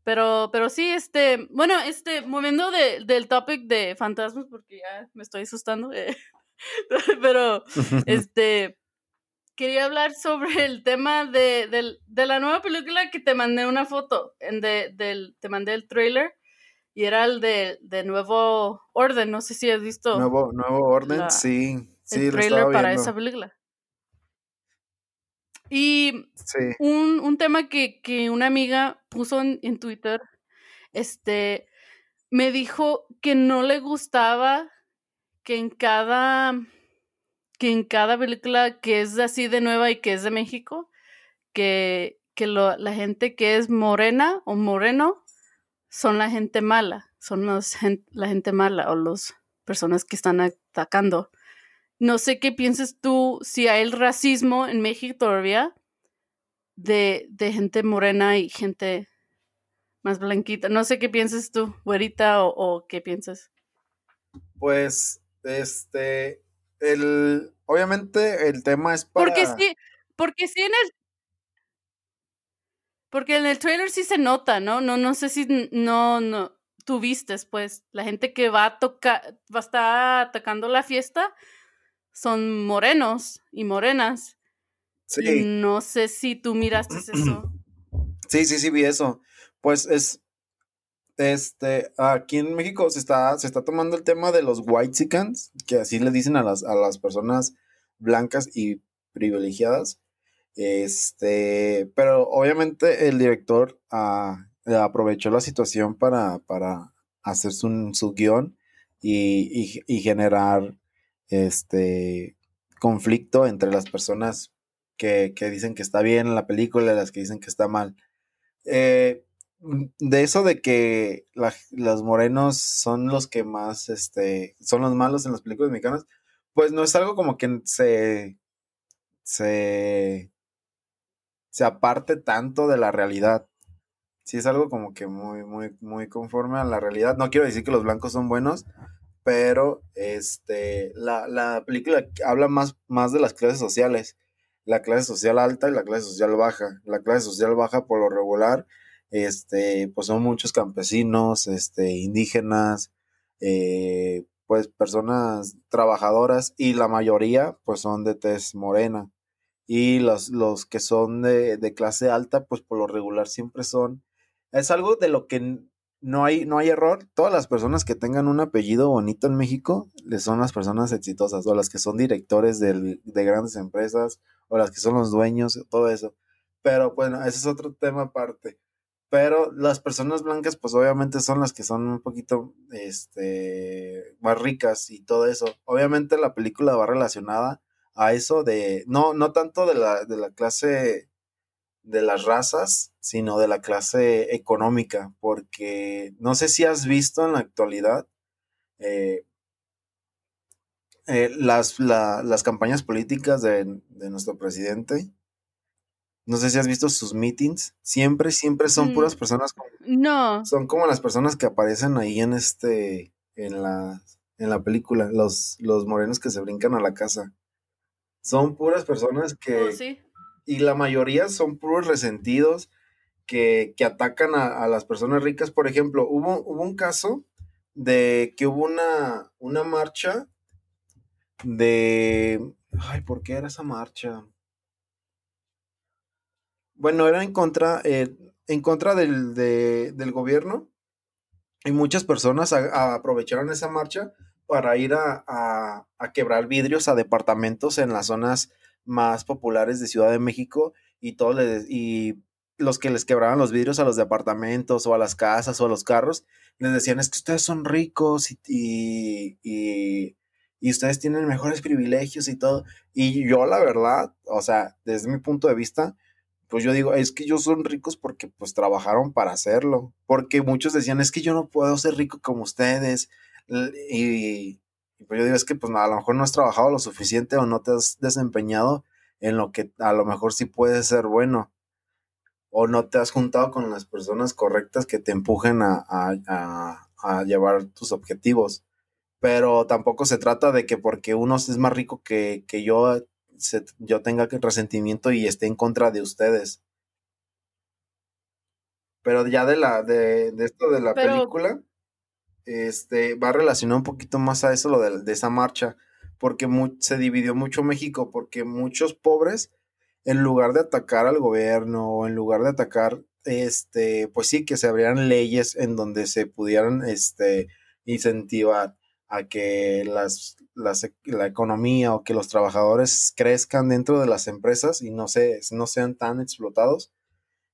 pero, pero sí, este, bueno, este, moviendo de, del topic de fantasmas porque ya me estoy asustando, eh, pero, este, quería hablar sobre el tema de, de la nueva película que te mandé una foto, en de, del, te mandé el trailer y era el de, de Nuevo Orden, no sé si has visto nuevo, nuevo orden, la- sí, sí, el trailer para viendo. esa película. Y Sí, un, un tema que, que una amiga puso en, en Twitter, este, me dijo que no le gustaba que en cada que en cada película que es así de nueva y que es de México, que, que la gente que es morena o moreno son la gente mala, son la gente mala o las personas que están atacando. No sé qué piensas tú si hay el racismo en México todavía de, de gente morena y gente más blanquita. No sé qué piensas tú, güerita, o, o qué piensas. Pues, este, el, obviamente el tema es para... Porque sí, porque sí en el... Porque en el trailer sí se nota, ¿no? No, no sé si no, no, tú vistes, pues, la gente que va a tocar, va a estar atacando la fiesta son morenos y morenas. Sí. no sé si tú miraste eso. Sí, sí, sí, vi eso. Pues es, este, aquí en México se está, se está tomando el tema de los white que así le dicen a las, a las personas blancas y privilegiadas. Este, pero obviamente el director ah, aprovechó la situación para, para hacer su, su guion y, y, generar este conflicto entre las personas que, que, dicen que está bien la película y las que dicen que está mal. Eh, de eso de que los morenos son los que más, este, son los malos en las películas mexicanas, pues no es algo como que se, se, se aparte tanto de la realidad. Sí es algo como que muy, muy, muy conforme a la realidad. No quiero decir que los blancos son buenos, pero este, la, la película habla más, más de las clases sociales. La clase social alta y la clase social baja. La clase social baja por lo regular este, pues son muchos campesinos, este, indígenas, eh, pues personas trabajadoras y la mayoría pues son de tez morena. Y los, los que son de, de, clase alta, pues por lo regular siempre son. Es algo de lo que no hay, no hay error. Todas las personas que tengan un apellido bonito en México son las personas exitosas, o las que son directores de grandes empresas, o las que son los dueños, todo eso. Pero bueno, ese es otro tema aparte. Pero las personas blancas, pues obviamente son las que son un poquito este, más ricas y todo eso. Obviamente la película va relacionada a eso de, no, no tanto de la, de la clase de las razas, sino de la clase económica, porque no sé si has visto en la actualidad eh, eh, las, las campañas políticas de, de nuestro presidente no sé si has visto sus meetings. Siempre, siempre son puras mm, personas. no. Son como las personas que aparecen ahí en este. En la, en la película. Los, los morenos que se brincan a la casa. Son puras personas que. Oh, sí. Y la mayoría son puros resentidos que, que atacan a, a, las personas ricas. Por ejemplo, hubo, hubo un caso de que hubo una, una marcha de. Ay, ¿por qué era esa marcha? Bueno, era en contra, eh, en contra del, del, gobierno y muchas personas aprovecharon esa marcha para ir a, a, quebrar vidrios a departamentos en las zonas más populares de Ciudad de México y todo y los que les quebraban los vidrios a los departamentos o a las casas o a los carros les decían es que ustedes son ricos y, y, y, y ustedes tienen mejores privilegios y todo y yo la verdad o sea desde mi punto de vista pues yo digo, es que ellos son ricos porque pues trabajaron para hacerlo, porque muchos decían, es que yo no puedo ser rico como ustedes, y, pues yo digo, es que pues a lo mejor no has trabajado lo suficiente o no te has desempeñado en lo que a lo mejor sí puede ser bueno, o no te has juntado con las personas correctas que te empujen a, a, a llevar tus objetivos. Pero tampoco se trata de que porque uno es más rico que, que yo, yo tenga resentimiento y esté en contra de ustedes. Pero ya de la, de, de esto de la película, este, va relacionado un poquito más a eso, lo de, esa marcha, porque se dividió mucho México, porque muchos pobres, en lugar de atacar al gobierno, o en lugar de atacar, este, pues sí, que se abrieran leyes en donde se pudieran, este, incentivar a que las, la economía o que los trabajadores crezcan dentro de las empresas y no, se, no sean tan explotados.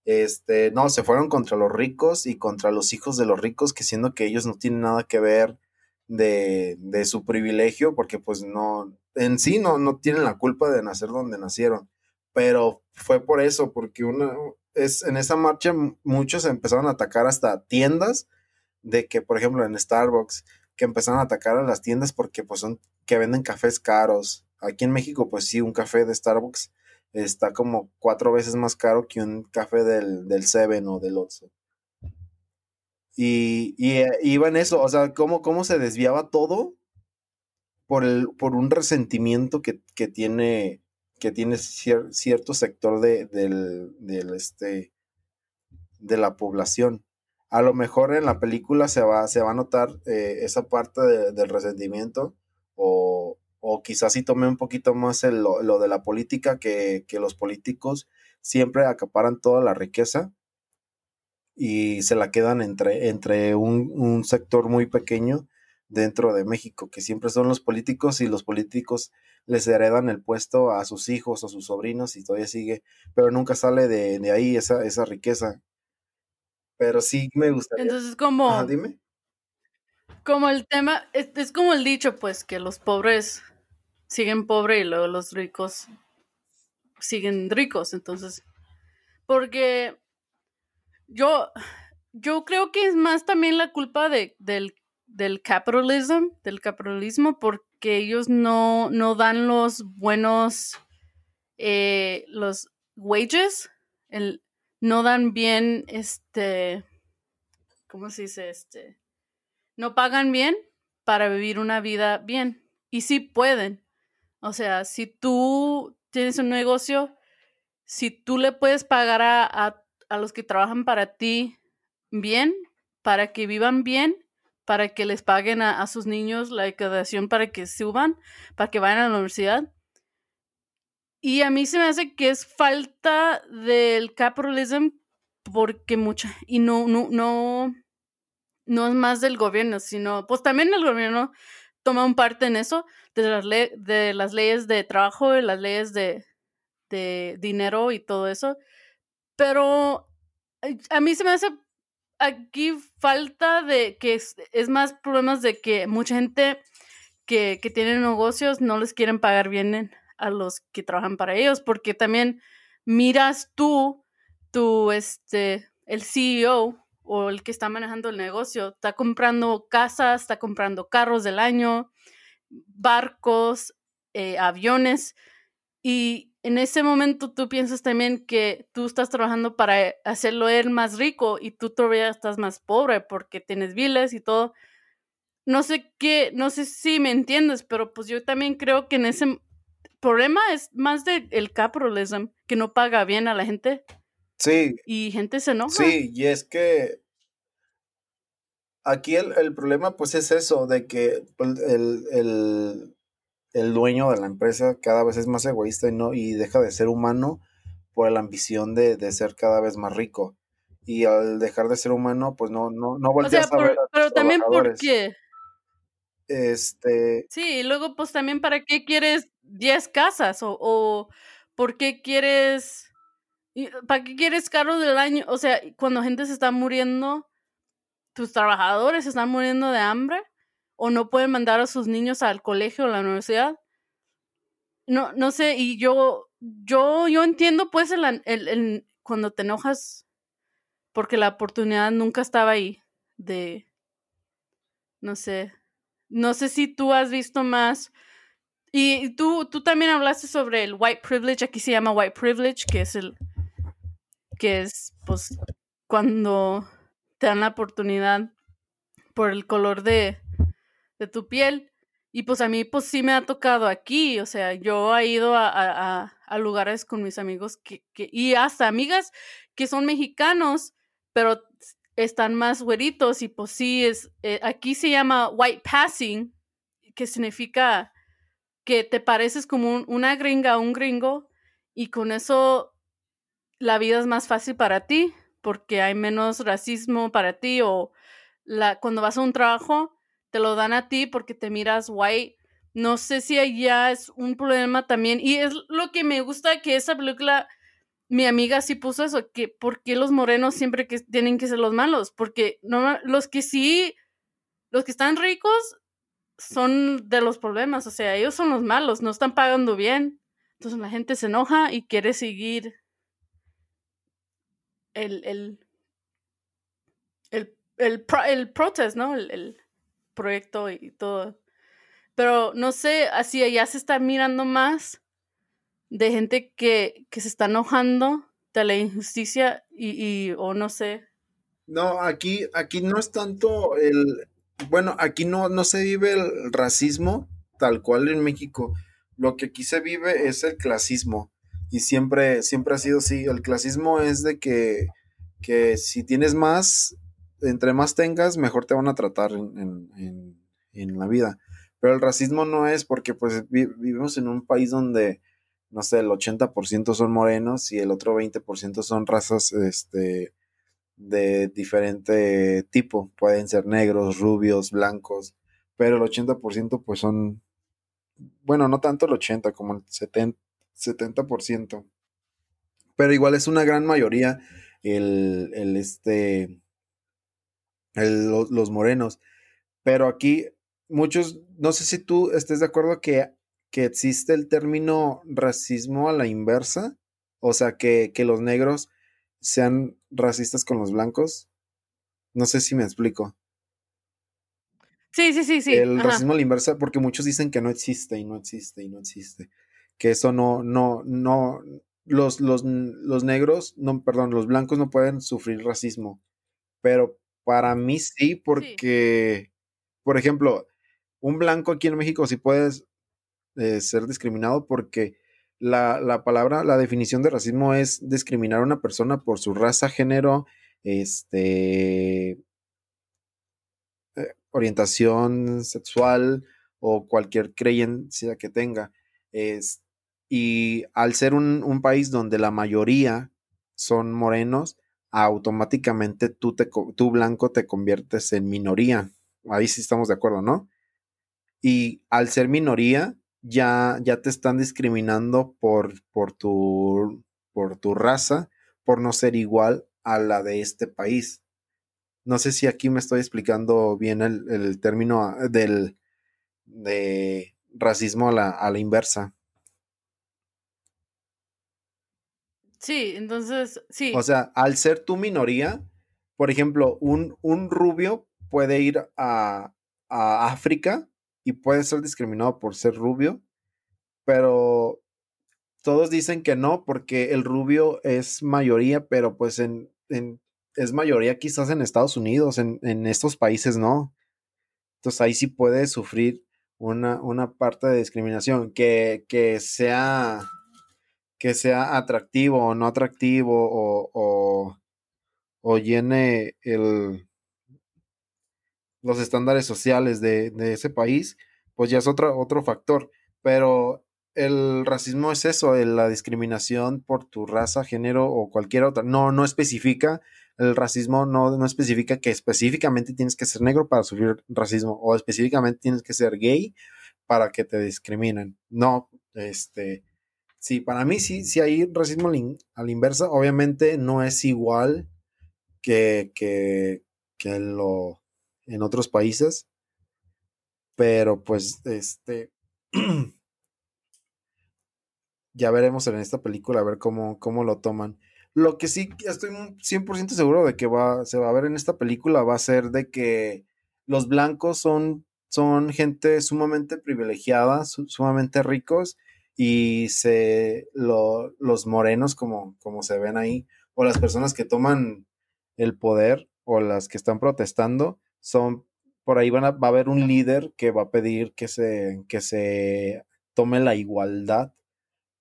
Este, no, se fueron contra los ricos y contra los hijos de los ricos, que siendo que ellos no tienen nada que ver de, de su privilegio, porque pues no, en sí no, no tienen la culpa de nacer donde nacieron, pero fue por eso, porque una, es, en esa marcha muchos empezaron a atacar hasta tiendas de que, por ejemplo, en Starbucks, que empezaron a atacar a las tiendas porque pues son que venden cafés caros. Aquí en México pues sí, un café de Starbucks está como cuatro veces más caro que un café del, del Seven o del Oxxo. Y, y, eh, iba en eso, o sea, cómo, cómo se desviaba todo por, el, por un resentimiento que, tiene, que tiene cierto sector de, del, del, este, de la población. A lo mejor en la película se va, se va a notar eh, esa parte del resentimiento o, o quizás si tome un poquito más lo, de la política, que, que, los políticos siempre acaparan toda la riqueza y se la quedan entre, entre un, un, sector muy pequeño dentro de México, que siempre son los políticos y los políticos les heredan el puesto a sus hijos o sus sobrinos y todavía sigue, pero nunca sale de, de ahí esa, esa riqueza. Pero sí me gustaría. Entonces, como. dime. Como el tema, es, es, como el dicho, pues, que los pobres siguen pobres y luego los ricos siguen ricos. Entonces, porque yo, yo creo que es más también la culpa de, del, del capitalismo, del capitalismo, porque ellos no, no dan los buenos, eh, los wages, el, no dan bien, este, ¿cómo se dice? Este, no pagan bien para vivir una vida bien. Y sí pueden, o sea, si tú tienes un negocio, si tú le puedes pagar a, los que trabajan para ti bien, para que vivan bien, para que les paguen a, sus niños la educación para que suban, para que vayan a la universidad. Y a mí se me hace que es falta del capitalismo porque mucha, y no, no, no, no es más del gobierno, sino, pues también el gobierno toma un parte en eso, de las, de las leyes de trabajo y las leyes de, de dinero y todo eso. Pero a mí se me hace aquí falta de que es, más problemas de que mucha gente que, que tiene negocios no les quieren pagar bien a los que trabajan para ellos, porque también miras tú, tu, este, el CEO o el que está manejando el negocio, está comprando casas, está comprando carros del año, barcos, eh, aviones. Y en ese momento tú piensas también que tú estás trabajando para hacerlo él más rico y tú todavía estás más pobre porque tienes biles y todo. No sé qué, no sé si me entiendes, pero pues yo también creo que en ese problema es más del el capitalismo, que no paga bien a la gente. Sí. Y gente se enoja. Sí, y es que aquí el, problema pues es eso, de que pues, el, dueño de la empresa cada vez es más egoísta y, no, y deja de ser humano por la ambición de, ser cada vez más rico. Y al dejar de ser humano, pues no, no, no volteas a ver Pero también porque... Este... Sí, y luego pues también para qué quieres 10 casas o, por qué quieres... ¿Para qué quieres carro del año? O sea, cuando gente se está muriendo, tus trabajadores están muriendo de hambre o no pueden mandar a sus niños al colegio o a la universidad. No, no sé, y yo, yo, yo entiendo pues el, el, cuando te enojas porque la oportunidad nunca estaba ahí de, no sé, no sé si tú has visto más. Y tú, tú también hablaste sobre el white privilege, aquí se llama white privilege, que es el, que es pues cuando te dan la oportunidad por el color de, de tu piel. Y pues a mí pues sí me ha tocado aquí, o sea, yo he ido a, a, lugares con mis amigos que, que, y hasta amigas que son mexicanos, pero están más güeritos y pues sí, es, eh, aquí se llama white passing, que significa que te pareces como una gringa un gringo y con eso la vida es más fácil para ti porque hay menos racismo para ti o la, cuando vas a un trabajo te lo dan a ti porque te miras white. No sé si allá es un problema también. Y es lo que me gusta que esa película, mi amiga sí puso eso, que por qué los morenos siempre que tienen que ser los malos. Porque no, los que sí, los que están ricos son de los problemas. O sea, ellos son los malos, no están pagando bien. Entonces la gente se enoja y quiere seguir el, el, el, el, el protest, ¿no? El, el, proyecto y todo. Pero no sé, así allá se está mirando más de gente que, que se está enojando de la injusticia y, y, o no sé. No, aquí, aquí no es tanto el, bueno, aquí no, no se vive el racismo, tal cual en México. Lo que aquí se vive es el clasismo. Y siempre, siempre ha sido así. El clasismo es de que, que si tienes más, entre más tengas, mejor te van a tratar en, en, en, la vida. Pero el racismo no es porque pues vivimos en un país donde, no sé, el 80% son morenos y el otro 20% son razas este, de diferente tipo. Pueden ser negros, rubios, blancos, pero el 80% pues son, bueno, no tanto el 80 como el 70, 70%. Pero igual es una gran mayoría el, el este, los morenos. Pero aquí muchos, no sé si tú estés de acuerdo que, que existe el término racismo a la inversa. O sea, que, que los negros sean racistas con los blancos. No sé si me explico. Sí, sí, sí, sí. El racismo a la inversa, porque muchos dicen que no existe y no existe y no existe. Que eso no, no, no, los, los, los negros, no, perdón, los blancos no pueden sufrir racismo. Pero para mí sí, porque, por ejemplo, un blanco aquí en México sí puede eh, ser discriminado porque la, la, palabra, la definición de racismo es discriminar a una persona por su raza, género, este, eh, orientación sexual o cualquier creencia que tenga. Es, y al ser un, un, país donde la mayoría son morenos, automáticamente tú, te, tú blanco te conviertes en minoría. Ahí sí estamos de acuerdo, ¿no? Y al ser minoría, ya, ya te están discriminando por, por, tu, por tu raza, por no ser igual a la de este país. No sé si aquí me estoy explicando bien el, término ah, del de racismo a la, a la inversa. Sí, entonces, sí. O sea, al ser tu minoría, por ejemplo, un, un rubio puede ir a, a África y puede ser discriminado por ser rubio, pero todos dicen que no porque el rubio es mayoría, pero pues en, es mayoría quizás en Estados Unidos, en, en, estos países no. Entonces ahí sí puede sufrir una, una parte de discriminación, que, que, sea que sea atractivo o no atractivo o, o, o llene el, los estándares sociales de, ese país, pues ya es otro, otro factor. Pero el racismo es eso, la discriminación por tu raza, género o cualquier otra. No, no especifica, el racismo no, no especifica que específicamente tienes que ser negro para sufrir racismo o específicamente tienes que ser gay para que te discriminen. No, este, sí, para mí sí, sí hay racismo a la inversa. Obviamente no es igual que, que, que lo en otros países. Pero pues, este, ya veremos en esta película a ver cómo, cómo lo toman. Lo que sí estoy 100% seguro de que va, se va a ver en esta película va a ser de que los blancos son, son gente sumamente privilegiada, sumamente ricos, y se, los morenos, como, como se ven ahí, o las personas que toman el poder, o las que están protestando, son, por ahí van a, va a haber un líder que va a pedir que se, que se tome la igualdad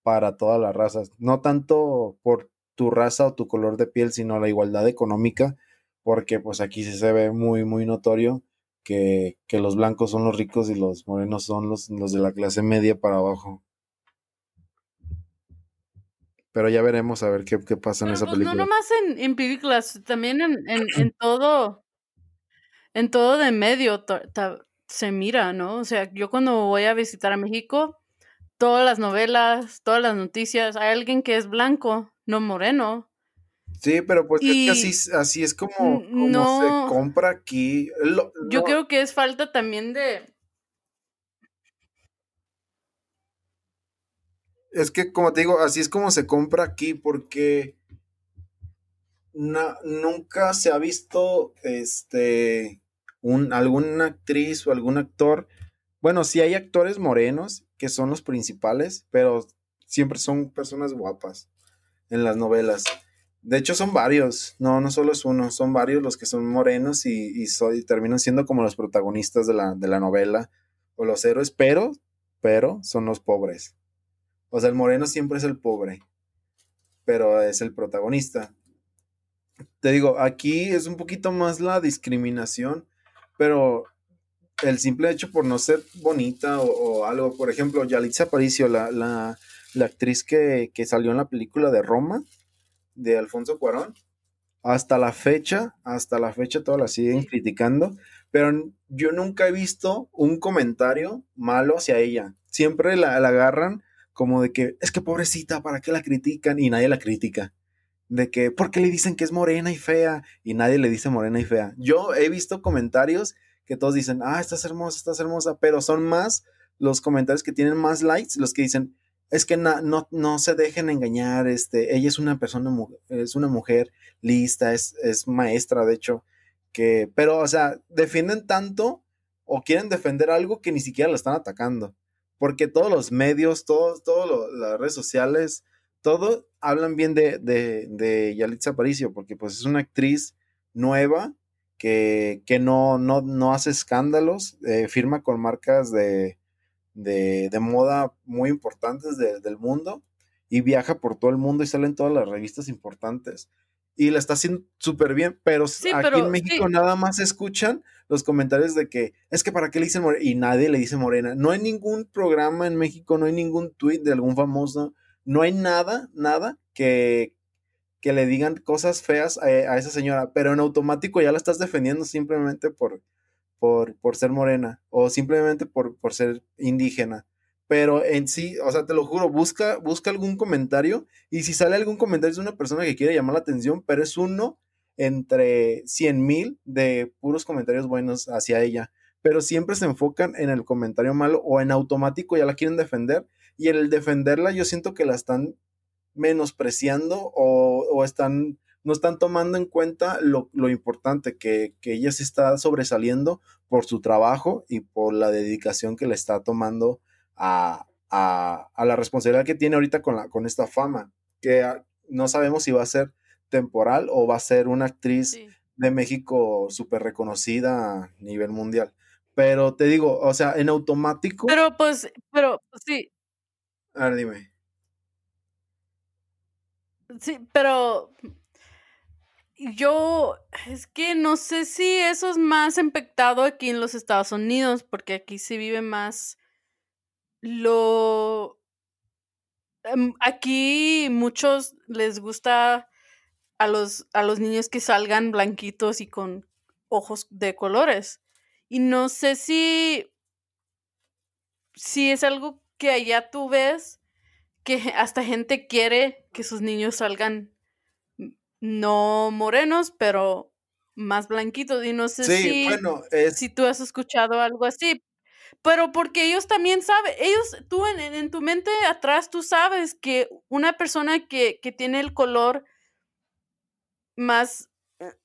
para todas las razas, no tanto por tu raza o tu color de piel, sino la igualdad económica, porque pues aquí sí se ve muy, muy notorio que, que los blancos son los ricos y los morenos son los, los de la clase media para abajo. Pero ya veremos a ver qué, qué pasa en esa pues, película. No nomás en, en películas, también en, en, en todo en todo de medio se mira, ¿no? O sea, yo cuando voy a visitar a México, todas las novelas, todas las noticias, hay alguien que es blanco, no moreno. Sí, pero pues es que así, así es como, como se compra aquí. Yo creo que es falta también de... Es que, como te digo, así es como se compra aquí, porque nunca se ha visto este un, alguna actriz o algún actor. Bueno, sí hay actores morenos que son los principales, pero siempre son personas guapas en las novelas. De hecho, son varios, no, no solo es uno, son varios los que son morenos y, y, terminan siendo como los protagonistas de la, de la novela o los héroes, pero pero son los pobres. O sea, el moreno siempre es el pobre, pero es el protagonista. Te digo, aquí es un poquito más la discriminación, pero el simple hecho por no ser bonita o, algo, por ejemplo, Yalitza Aparicio, la, la, la actriz que, que, salió en la película de Roma, de Alfonso Cuarón, hasta la fecha, hasta la fecha todas la siguen criticando, pero yo nunca he visto un comentario malo hacia ella. Siempre la, la agarran como de que, es que pobrecita, ¿para qué la critican? Y nadie la critica de que, ¿por qué le dicen que es morena y fea? Y nadie le dice morena y fea. Yo he visto comentarios que todos dicen, ah, estás hermosa, estás hermosa, pero son más los comentarios que tienen más likes, los que dicen, es que no, no se dejen engañar, este, ella es una persona, es una mujer lista, es, es maestra, de hecho, que, pero, o sea, defienden tanto o quieren defender algo que ni siquiera la están atacando, porque todos los medios, todos, todas las redes sociales, todo hablan bien de, de, de Yalitza Aparicio, porque pues es una actriz nueva que, que no, no, no, hace escándalos, eh, firma con marcas de, de, de moda muy importantes del mundo y viaja por todo el mundo y sale en todas las revistas importantes. Y la está haciendo súper bien, pero aquí en México nada más escuchan los comentarios de que es que para qué le dicen morena y nadie le dice morena. No hay ningún programa en México, no hay ningún tweet de algún famoso, no hay nada, nada que, que le digan cosas feas a, esa señora, pero en automático ya la estás defendiendo simplemente por, por, por ser morena o simplemente por, por, ser indígena. Pero en sí, o sea, te lo juro, busca, busca algún comentario y si sale algún comentario es una persona que quiere llamar la atención, pero es uno entre cien mil de puros comentarios buenos hacia ella. Pero siempre se enfocan en el comentario malo o en automático ya la quieren defender y el defenderla yo siento que la están menospreciando o, están, no están tomando en cuenta lo, importante que, ella se está sobresaliendo por su trabajo y por la dedicación que le está tomando a, la responsabilidad que tiene ahorita con, la, con esta fama, que no sabemos si va a ser temporal o va a ser una actriz de México súper reconocida a nivel mundial. Pero te digo, o sea, en automático. Pero pues, pero sí. A dime. Sí, pero yo es que no sé si eso es más impactado aquí en los Estados Unidos, porque aquí se vive más lo... Em, aquí muchos les gusta a los, a los niños que salgan blanquitos y con ojos de colores. Y no sé si, si es algo que allá tú ves que hasta gente quiere que sus niños salgan no morenos, pero más blanquitos. Y no sé si, si tú has escuchado algo así. Pero porque ellos también saben, ellos, tú en, tu mente atrás, tú sabes que una persona que, que tiene el color más,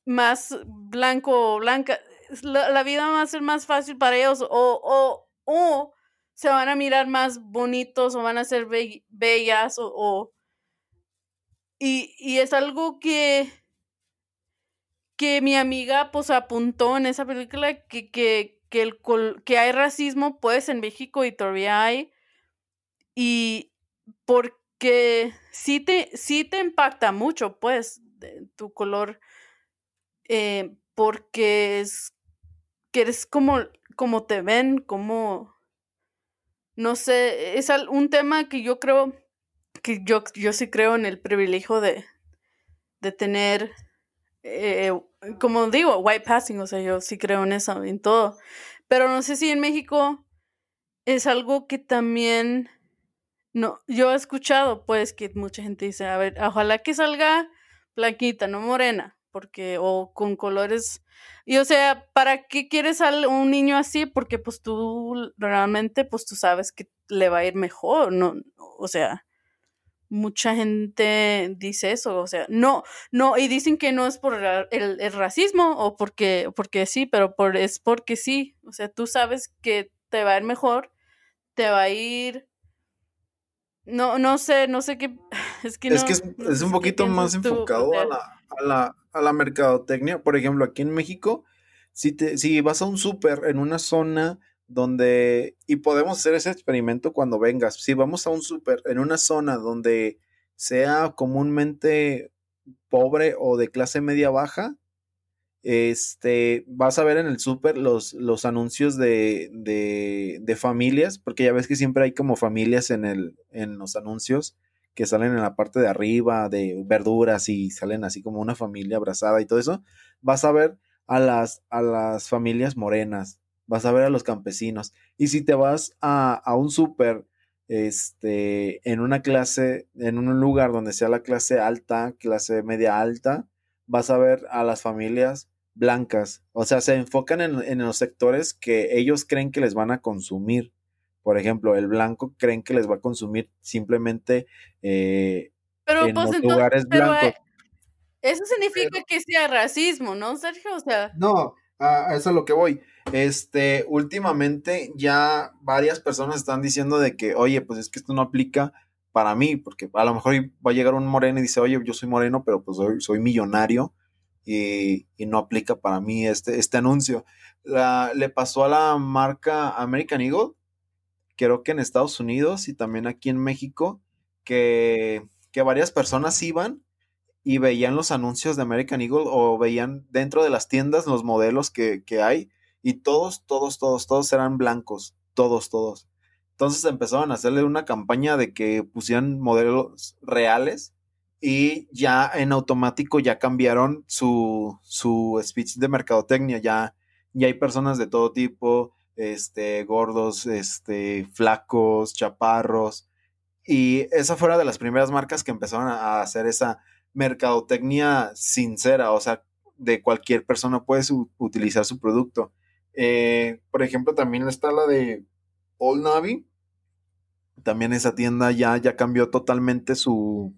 más blanco o blanca, la, la, vida va a ser más fácil para ellos o, o, o se van a mirar más bonitos o van a ser bellas o, y, y, es algo que que mi amiga pues apuntó en esa película que, que, que, el, que hay racismo pues en México y todavía hay y porque sí te, sí te impacta mucho pues tu color eh, porque es que eres como, como te ven, como no sé, es un tema que yo creo, que yo, yo sí creo en el privilegio de, de tener, eh, como digo, white passing, o sea, yo sí creo en eso, en todo. Pero no sé si en México es algo que también, no, yo he escuchado, pues, que mucha gente dice, a ver, ojalá que salga blanquita, no morena, porque, o con colores y o sea, ¿para qué quieres a un niño así? Porque pues tú realmente, pues tú sabes que le va a ir mejor, ¿no? O sea, mucha gente dice eso, o sea, no, no, y dicen que no es por el, racismo o porque, porque sí, pero por, es porque sí, o sea, tú sabes que te va a ir mejor, te va a ir... No, no sé, no sé qué. Es que, es, que es, un poquito más enfocado a la, a la, a la mercadotecnia. Por ejemplo, aquí en México, si, te, si vas a un súper en una zona donde, y podemos hacer ese experimento cuando vengas. Si vamos a un súper en una zona donde sea comúnmente pobre o de clase media baja, este, vas a ver en el súper los, los anuncios de, de, de, familias, porque ya ves que siempre hay como familias en, el, en los anuncios que salen en la parte de arriba de verduras y salen así como una familia abrazada y todo eso. Vas a ver a las, a las familias morenas, vas a ver a los campesinos. Y si te vas a, a un súper, este, en una clase, en un lugar donde sea la clase alta, clase media alta, vas a ver a las familias blancas. O sea, se enfocan en, en los sectores que ellos creen que les van a consumir. Por ejemplo, el blanco creen que les va a consumir simplemente eh, pero, en pues, los entonces, lugares pero, blancos. eh, eso significa Pero- que sea racismo, ¿no, Sergio? O sea, No, a, a eso es lo que voy. Este, últimamente ya varias personas están diciendo de que, oye, pues es que esto no aplica para mí, porque a lo mejor va a llegar un moreno y dice, oye, yo soy moreno, pero pues soy, soy millonario y, y no aplica para mí este, este anuncio. La- le pasó a la marca American Eagle, creo que en Estados Unidos y también aquí en México, que, que varias personas iban y veían los anuncios de American Eagle o veían dentro de las tiendas los modelos que, que hay y todos, todos, todos, todos eran blancos, todos, todos. Entonces empezaron a hacerle una campaña de que pusieran modelos reales y ya en automático ya cambiaron su, su speech de mercadotecnia, ya, ya hay personas de todo tipo, este, gordos, este, flacos, chaparros, y esa fue una de las primeras marcas que empezaron a hacer esa mercadotecnia sincera, o sea, de cualquier persona puede su- utilizar su producto. Eh, por ejemplo, también está la de Old Navy. También esa tienda ya, ya cambió totalmente su,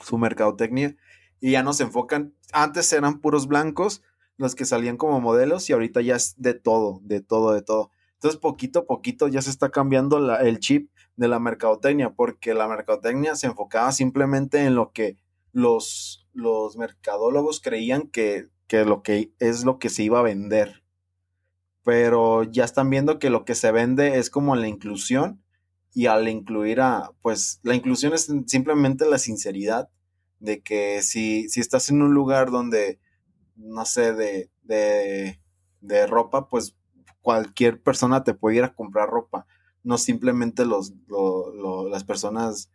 su mercadotecnia y ya no se enfocan. Antes eran puros blancos los que salían como modelos y ahorita ya es de todo, de todo, de todo. Entonces, poquito a poquito ya se está cambiando el chip de la mercadotecnia, porque la mercadotecnia se enfocaba simplemente en lo que los, los mercadólogos creían que, que lo que es lo que se iba a vender. Pero ya están viendo que lo que se vende es como la inclusión y al incluir a, pues la inclusión es simplemente la sinceridad de que si, si estás en un lugar donde, no sé, de, de, de ropa, pues cualquier persona te puede ir a comprar ropa, no simplemente los, lo- lo- las personas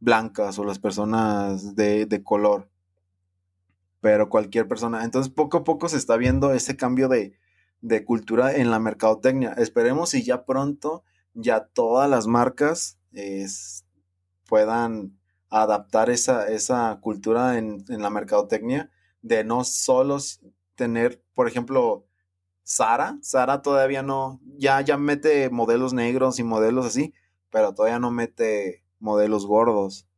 blancas o las personas de, de color, pero cualquier persona. Entonces poco a poco se está viendo ese cambio de, de cultura en la mercadotecnia. Esperemos y ya pronto ya todas las marcas puedan adaptar esa, esa cultura en, en la mercadotecnia de no solo s- tener, por ejemplo, Sara, Sara todavía no, ya, ya mete modelos negros y modelos así, pero todavía no mete modelos gordos.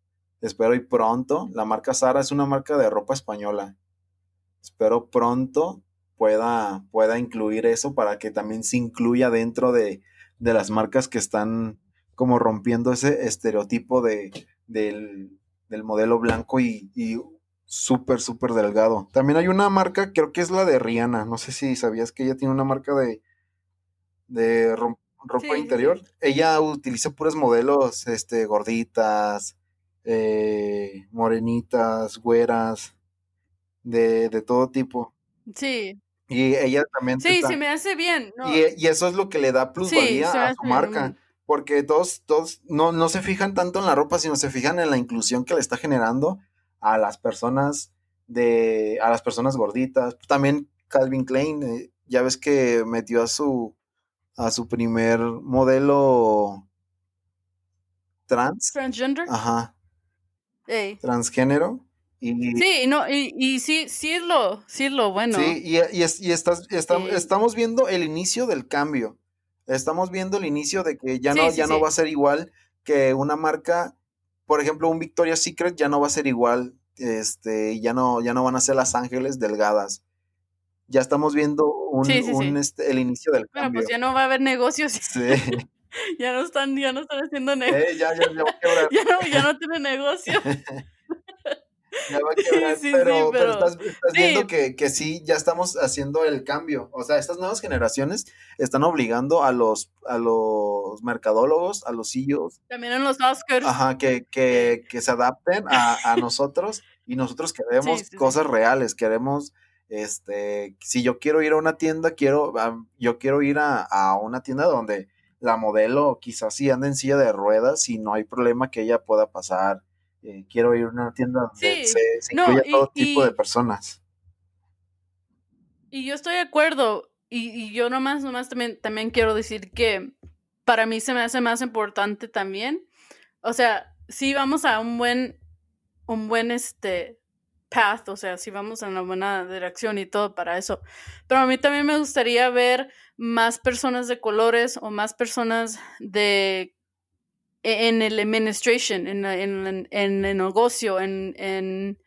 Espero y pronto, la marca Sara es una marca de ropa española. Espero pronto pueda, pueda incluir eso para que también se incluya dentro de, de las marcas que están como rompiendo ese estereotipo de, del, del modelo blanco y, y súper, súper delgado. También hay una marca, creo que es la de Rihanna. No sé si sabías que ella tiene una marca de, de ropa Sí, sí, sí. interior. Ella utiliza puros modelos, este, gorditas, eh, morenitas, güeras, de, de todo tipo. sí, Y ella también sí, está- se me hace bien. No, y, y eso es lo que le da plusvalía me a su marca. Porque todos, todos no, no se fijan tanto en la ropa, sino se fijan en la inclusión que le está generando a las personas de, a las personas gorditas. También Calvin Klein, eh, ya ves que metió a su, a su primer modelo trans, transgender. ajá, Ey. transgénero. Y, Sí, no, y, y sí, sí es lo, sí es lo bueno. Sí, y, y es- y estás, está- estamos viendo el inicio del cambio. Estamos viendo el inicio de que ya no, sí, ya no va a ser igual que una marca, por ejemplo, un Victoria's Secret ya no va a ser igual, este, ya no, ya no van a ser las ángeles delgadas. Ya estamos viendo un, Sí, sí, un, sí. este, el inicio del Bueno, cambio. pues ya no va a haber negocios. Sí. Ya no están, ya no están haciendo negocios. Eh, ya. Ya no, ya no tiene negocio. Ya va a quebrar, Sí, sí, pero, pero estás, estás sí. viendo que, que sí, ya estamos haciendo el cambio. O sea, estas nuevas generaciones están obligando a los, a los mercadólogos, a los CEOs, También en los Oscars. ajá, que, que, que se adapten a, a nosotros y nosotros queremos cosas reales, queremos, este, si yo quiero ir a una tienda, quiero, yo quiero ir a, a una tienda donde la modelo quizás sí anda en silla de ruedas y no hay problema que ella pueda pasar. Eh, quiero ir a una tienda donde Sí. se, se No, incluya y- todo tipo de personas. Y yo estoy de acuerdo. Y, y yo nomás, nomás también, también quiero decir que para mí se me hace más importante también. O sea, si vamos a un buen, un buen este path, o sea, si vamos en la buena dirección y todo para eso. Pero a mí también me gustaría ver más personas de colores o más personas de en el administration, en, en, en- el negocio, en, en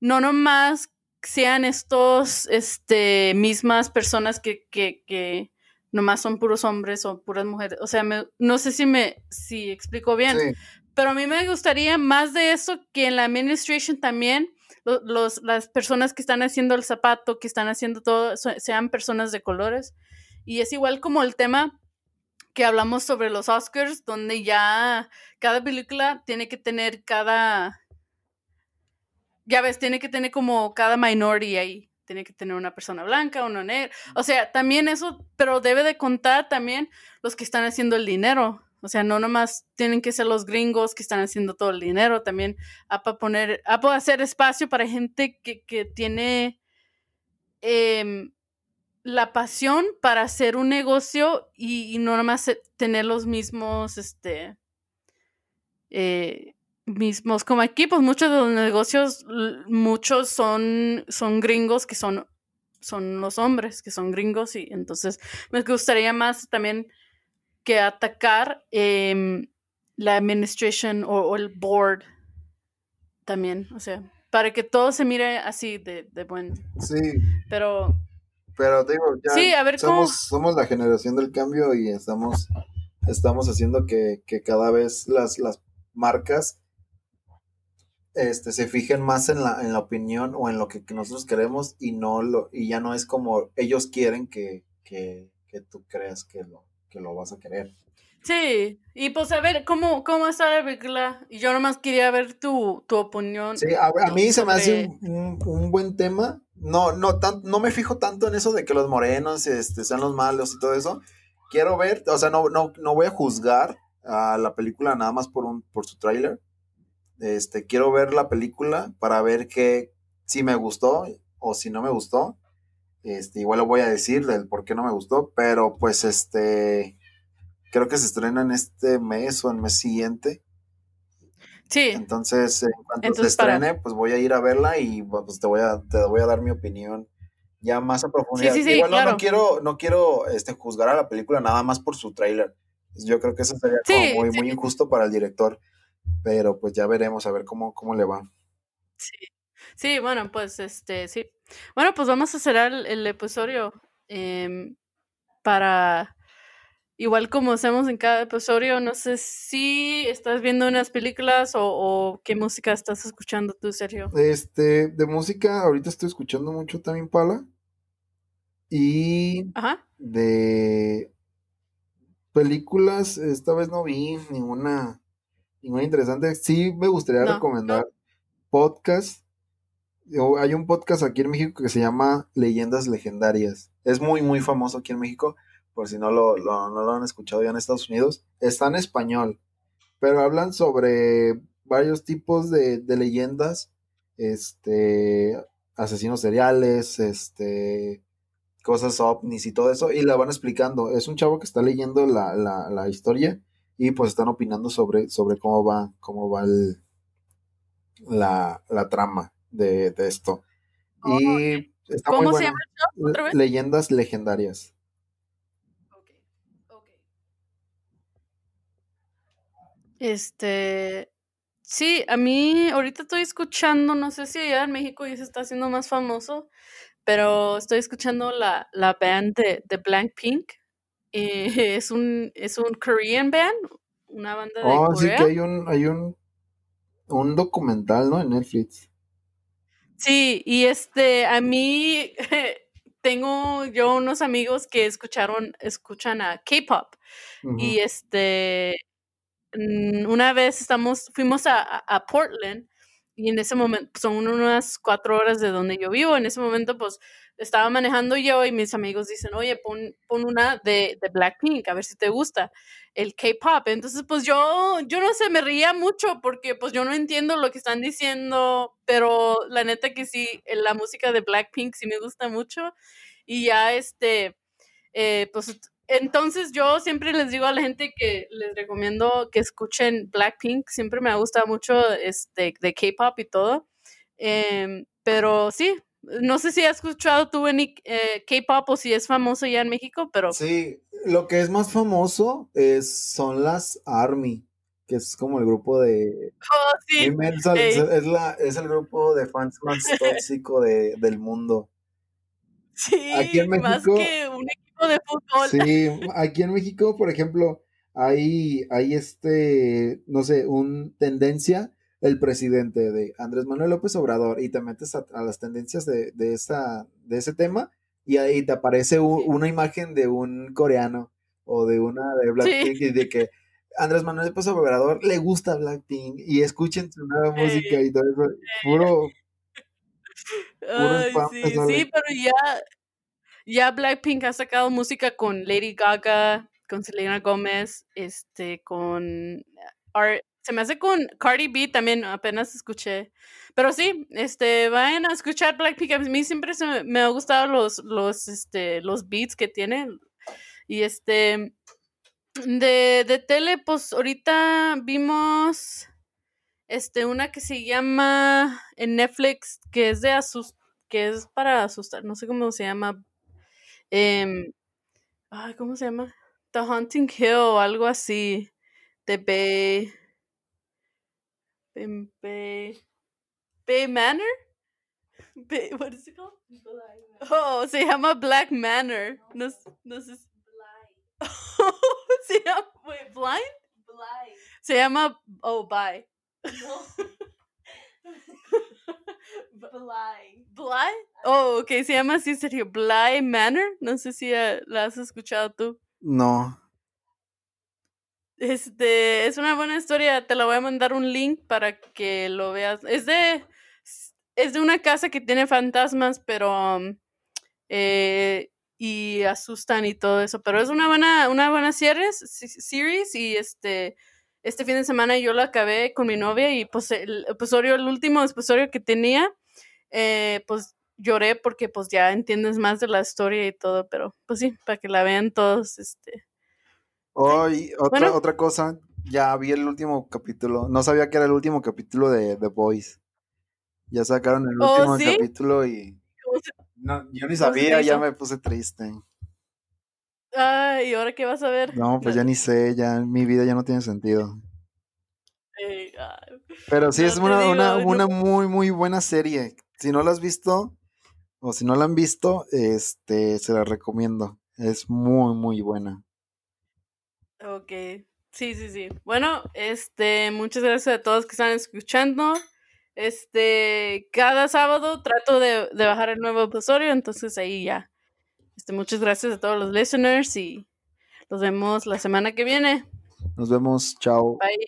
no nomás sean estos, este, mismas personas que, que, que nomás son puros hombres o puras mujeres. O sea, me- no sé si me, si explico bien, Sí, pero a mí me gustaría más de eso que en la administration también. lo- Los, las personas que están haciendo el zapato, que están haciendo todo, sean personas de colores. Y es igual como el tema que hablamos sobre los Oscars, donde ya cada película tiene que tener cada, ya ves, tiene que tener como cada minority ahí. Tiene que tener una persona blanca, una negra. O sea, también eso, pero debe de contar también los que están haciendo el dinero. O sea, no nomás tienen que ser los gringos que están haciendo todo el dinero. También hay para poner, hay para hacer espacio para gente que, que tiene em, la pasión para hacer un negocio y, y no nomás se- tener los mismos, este, eh, mismos como aquí, pues muchos de los negocios, muchos son, son gringos que son, son los hombres, que son gringos y entonces me gustaría más también que atacar em, la administration o, o el board también, o sea, para que todo se mire así de, de buen, sí, pero pero digo, ya Sí, a ver cómo- somos, somos la generación del cambio y estamos, estamos haciendo que, que cada vez las, las marcas este, se fijen más en la, en la opinión o en lo que, que nosotros queremos y no lo, y ya no es como ellos quieren que, que, que tú creas que lo, que lo vas a querer. sí, y pues a ver cómo, cómo está la película, y yo nomás quería ver tu, tu opinión. Sí, a, a mí se me hace un, un- un buen tema. No, no, tan- no me fijo tanto en eso de que los morenos este, sean los malos y todo eso. Quiero ver, o sea, no, no, no voy a juzgar a la película nada más por un, por su tráiler. Este, quiero ver la película para ver que si me gustó o si no me gustó. Este, igual lo voy a decir del por qué no me gustó, pero pues este creo que se estrena en este mes o el mes siguiente. Sí, Entonces, en cuanto Entonces, se para- estrene, pues voy a ir a verla y pues te voy a, te voy a dar mi opinión ya más a profundidad. sí, sí, Igual no, no quiero, no quiero este, juzgar a la película nada más por su tráiler. Yo creo que eso sería como Sí, muy, sí. muy injusto para el director. Pero pues ya veremos a ver cómo, cómo le va. sí. Sí, bueno, pues este, sí. Bueno, pues vamos a cerrar el, el episodio em, para, igual como hacemos en cada episodio, no sé si estás viendo unas películas o, o qué música estás escuchando tú, Sergio. Este, de música, ahorita estoy escuchando mucho también Pala. Y Ajá. de películas, esta vez no vi ninguna, ninguna interesante. Sí me gustaría No, recomendar podcast. O- Hay un podcast aquí en México que se llama Leyendas Legendarias. Es muy, muy famoso aquí en México, por si no lo, lo- no lo han escuchado ya en Estados Unidos. Está en español, pero hablan sobre varios tipos de, de leyendas, este, asesinos seriales, este, cosas ovnis y todo eso, y la van explicando. Es un chavo que está leyendo la, la, la historia y pues están opinando sobre, sobre cómo va, cómo va el, la, la trama de, de esto. Y está muy ¿Cómo se llama? Leyendas legendarias. Ok, ok. Este, sí, a mí ahorita estoy escuchando, no sé si allá en México ya se está haciendo más famoso, pero estoy escuchando la, la band de, de Blackpink. Eh, es un, es un Korean band, una banda de Oh, sí que hay un, hay un, un documental, ¿no? En Netflix. Sí, y este, a mí tengo yo unos amigos que escucharon, escuchan a K-pop. Y Ujú. este, mm, una vez estamos, fuimos a, a- Portland y en ese momento, son unas cuatro horas de donde yo vivo. En ese momento, pues estaba manejando yo y mis amigos dicen, oye, pon, pon una de, de Blackpink, a ver si te gusta el K-pop. Entonces, pues yo, yo no sé, me reía mucho porque pues yo no entiendo lo que están diciendo, pero la neta que sí, la música de Blackpink sí me gusta mucho. Y ya este, eh, pues entonces yo siempre les digo a la gente que les recomiendo que escuchen Blackpink, siempre me ha gustado mucho este, de K-pop y todo. Em, pero sí, no sé si has escuchado tú en eh, K-pop o si es famoso ya en México, pero Sí, lo que es más famoso es, son las ARMY, que es como el grupo de... oh, sí, Es, la, es el grupo de fans más tóxico de, del mundo. Aquí en sí, más que un equipo de fútbol. sí, aquí en México, por ejemplo, hay, hay este, no sé, un tendencia, el presidente de Andrés Manuel López Obrador, y te metes a, a las tendencias de, de, esa, de ese tema, y ahí te aparece Sí, una imagen de un coreano o de una de sí, Blackpink, y de que Andrés Manuel López Obrador le gusta Blackpink, y escuchen su nueva música y todo eso, puro, ay, sí, sí, pero ya Ya Blackpink ha sacado música con Lady Gaga, con Selena Gomez, este, con Ar- se me hace con Cardi B también, apenas escuché. Pero sí, este, vayan a escuchar Blackpink. A mí siempre se me, me ha gustado los, los, este, los beats que tienen. Y este, de, de tele, pues ahorita vimos, este, una que se llama en Netflix, que es de asus que es para asustar, no sé cómo se llama, em, ay, ¿cómo se llama? The Haunting Hill o algo así. De Bay. Bay. Bay, Manor? Bay, what is it called? Oh, se llama Black Manor. No, no sé. si- se llama. Wait, Blind? Se llama. Oh, bye. Bly? Oh, ok, se llama así, serio. Bly Manor. No sé si eh, la has escuchado tú. No, Este, es una buena historia. Te la voy a mandar un link para que lo veas. Es de, es de una casa que tiene fantasmas, pero um, eh, y asustan y todo eso. Pero es una buena, una buena series, se- series y este, este fin de semana yo la acabé con mi novia y pues el episodio, el último episodio que tenía, eh, pues lloré porque pues ya entiendes más de la historia y todo. Pero pues sí, para que la vean todos, este. Oh, y otra, Bueno, otra cosa, ya vi el último capítulo. No sabía que era el último capítulo de The Boys. Ya sacaron el oh, último sí. capítulo y ¿Cómo se, no, yo ni sabía, ya me puse triste. Ay, ¿y ahora qué vas a ver? No, pues No, ya ni sé, ya mi vida ya no tiene sentido. eh, Pero sí es no una, una, no. una muy, muy buena serie. Si no la has visto o si no la han visto, este, se la recomiendo. Es muy, muy buena. Ok, sí, sí, sí. Bueno, este, muchas gracias a todos que están escuchando. Este, cada sábado trato de, de bajar el nuevo episodio, entonces ahí ya. Este, muchas gracias a todos los listeners y nos vemos la semana que viene. Nos vemos, chao. Bye.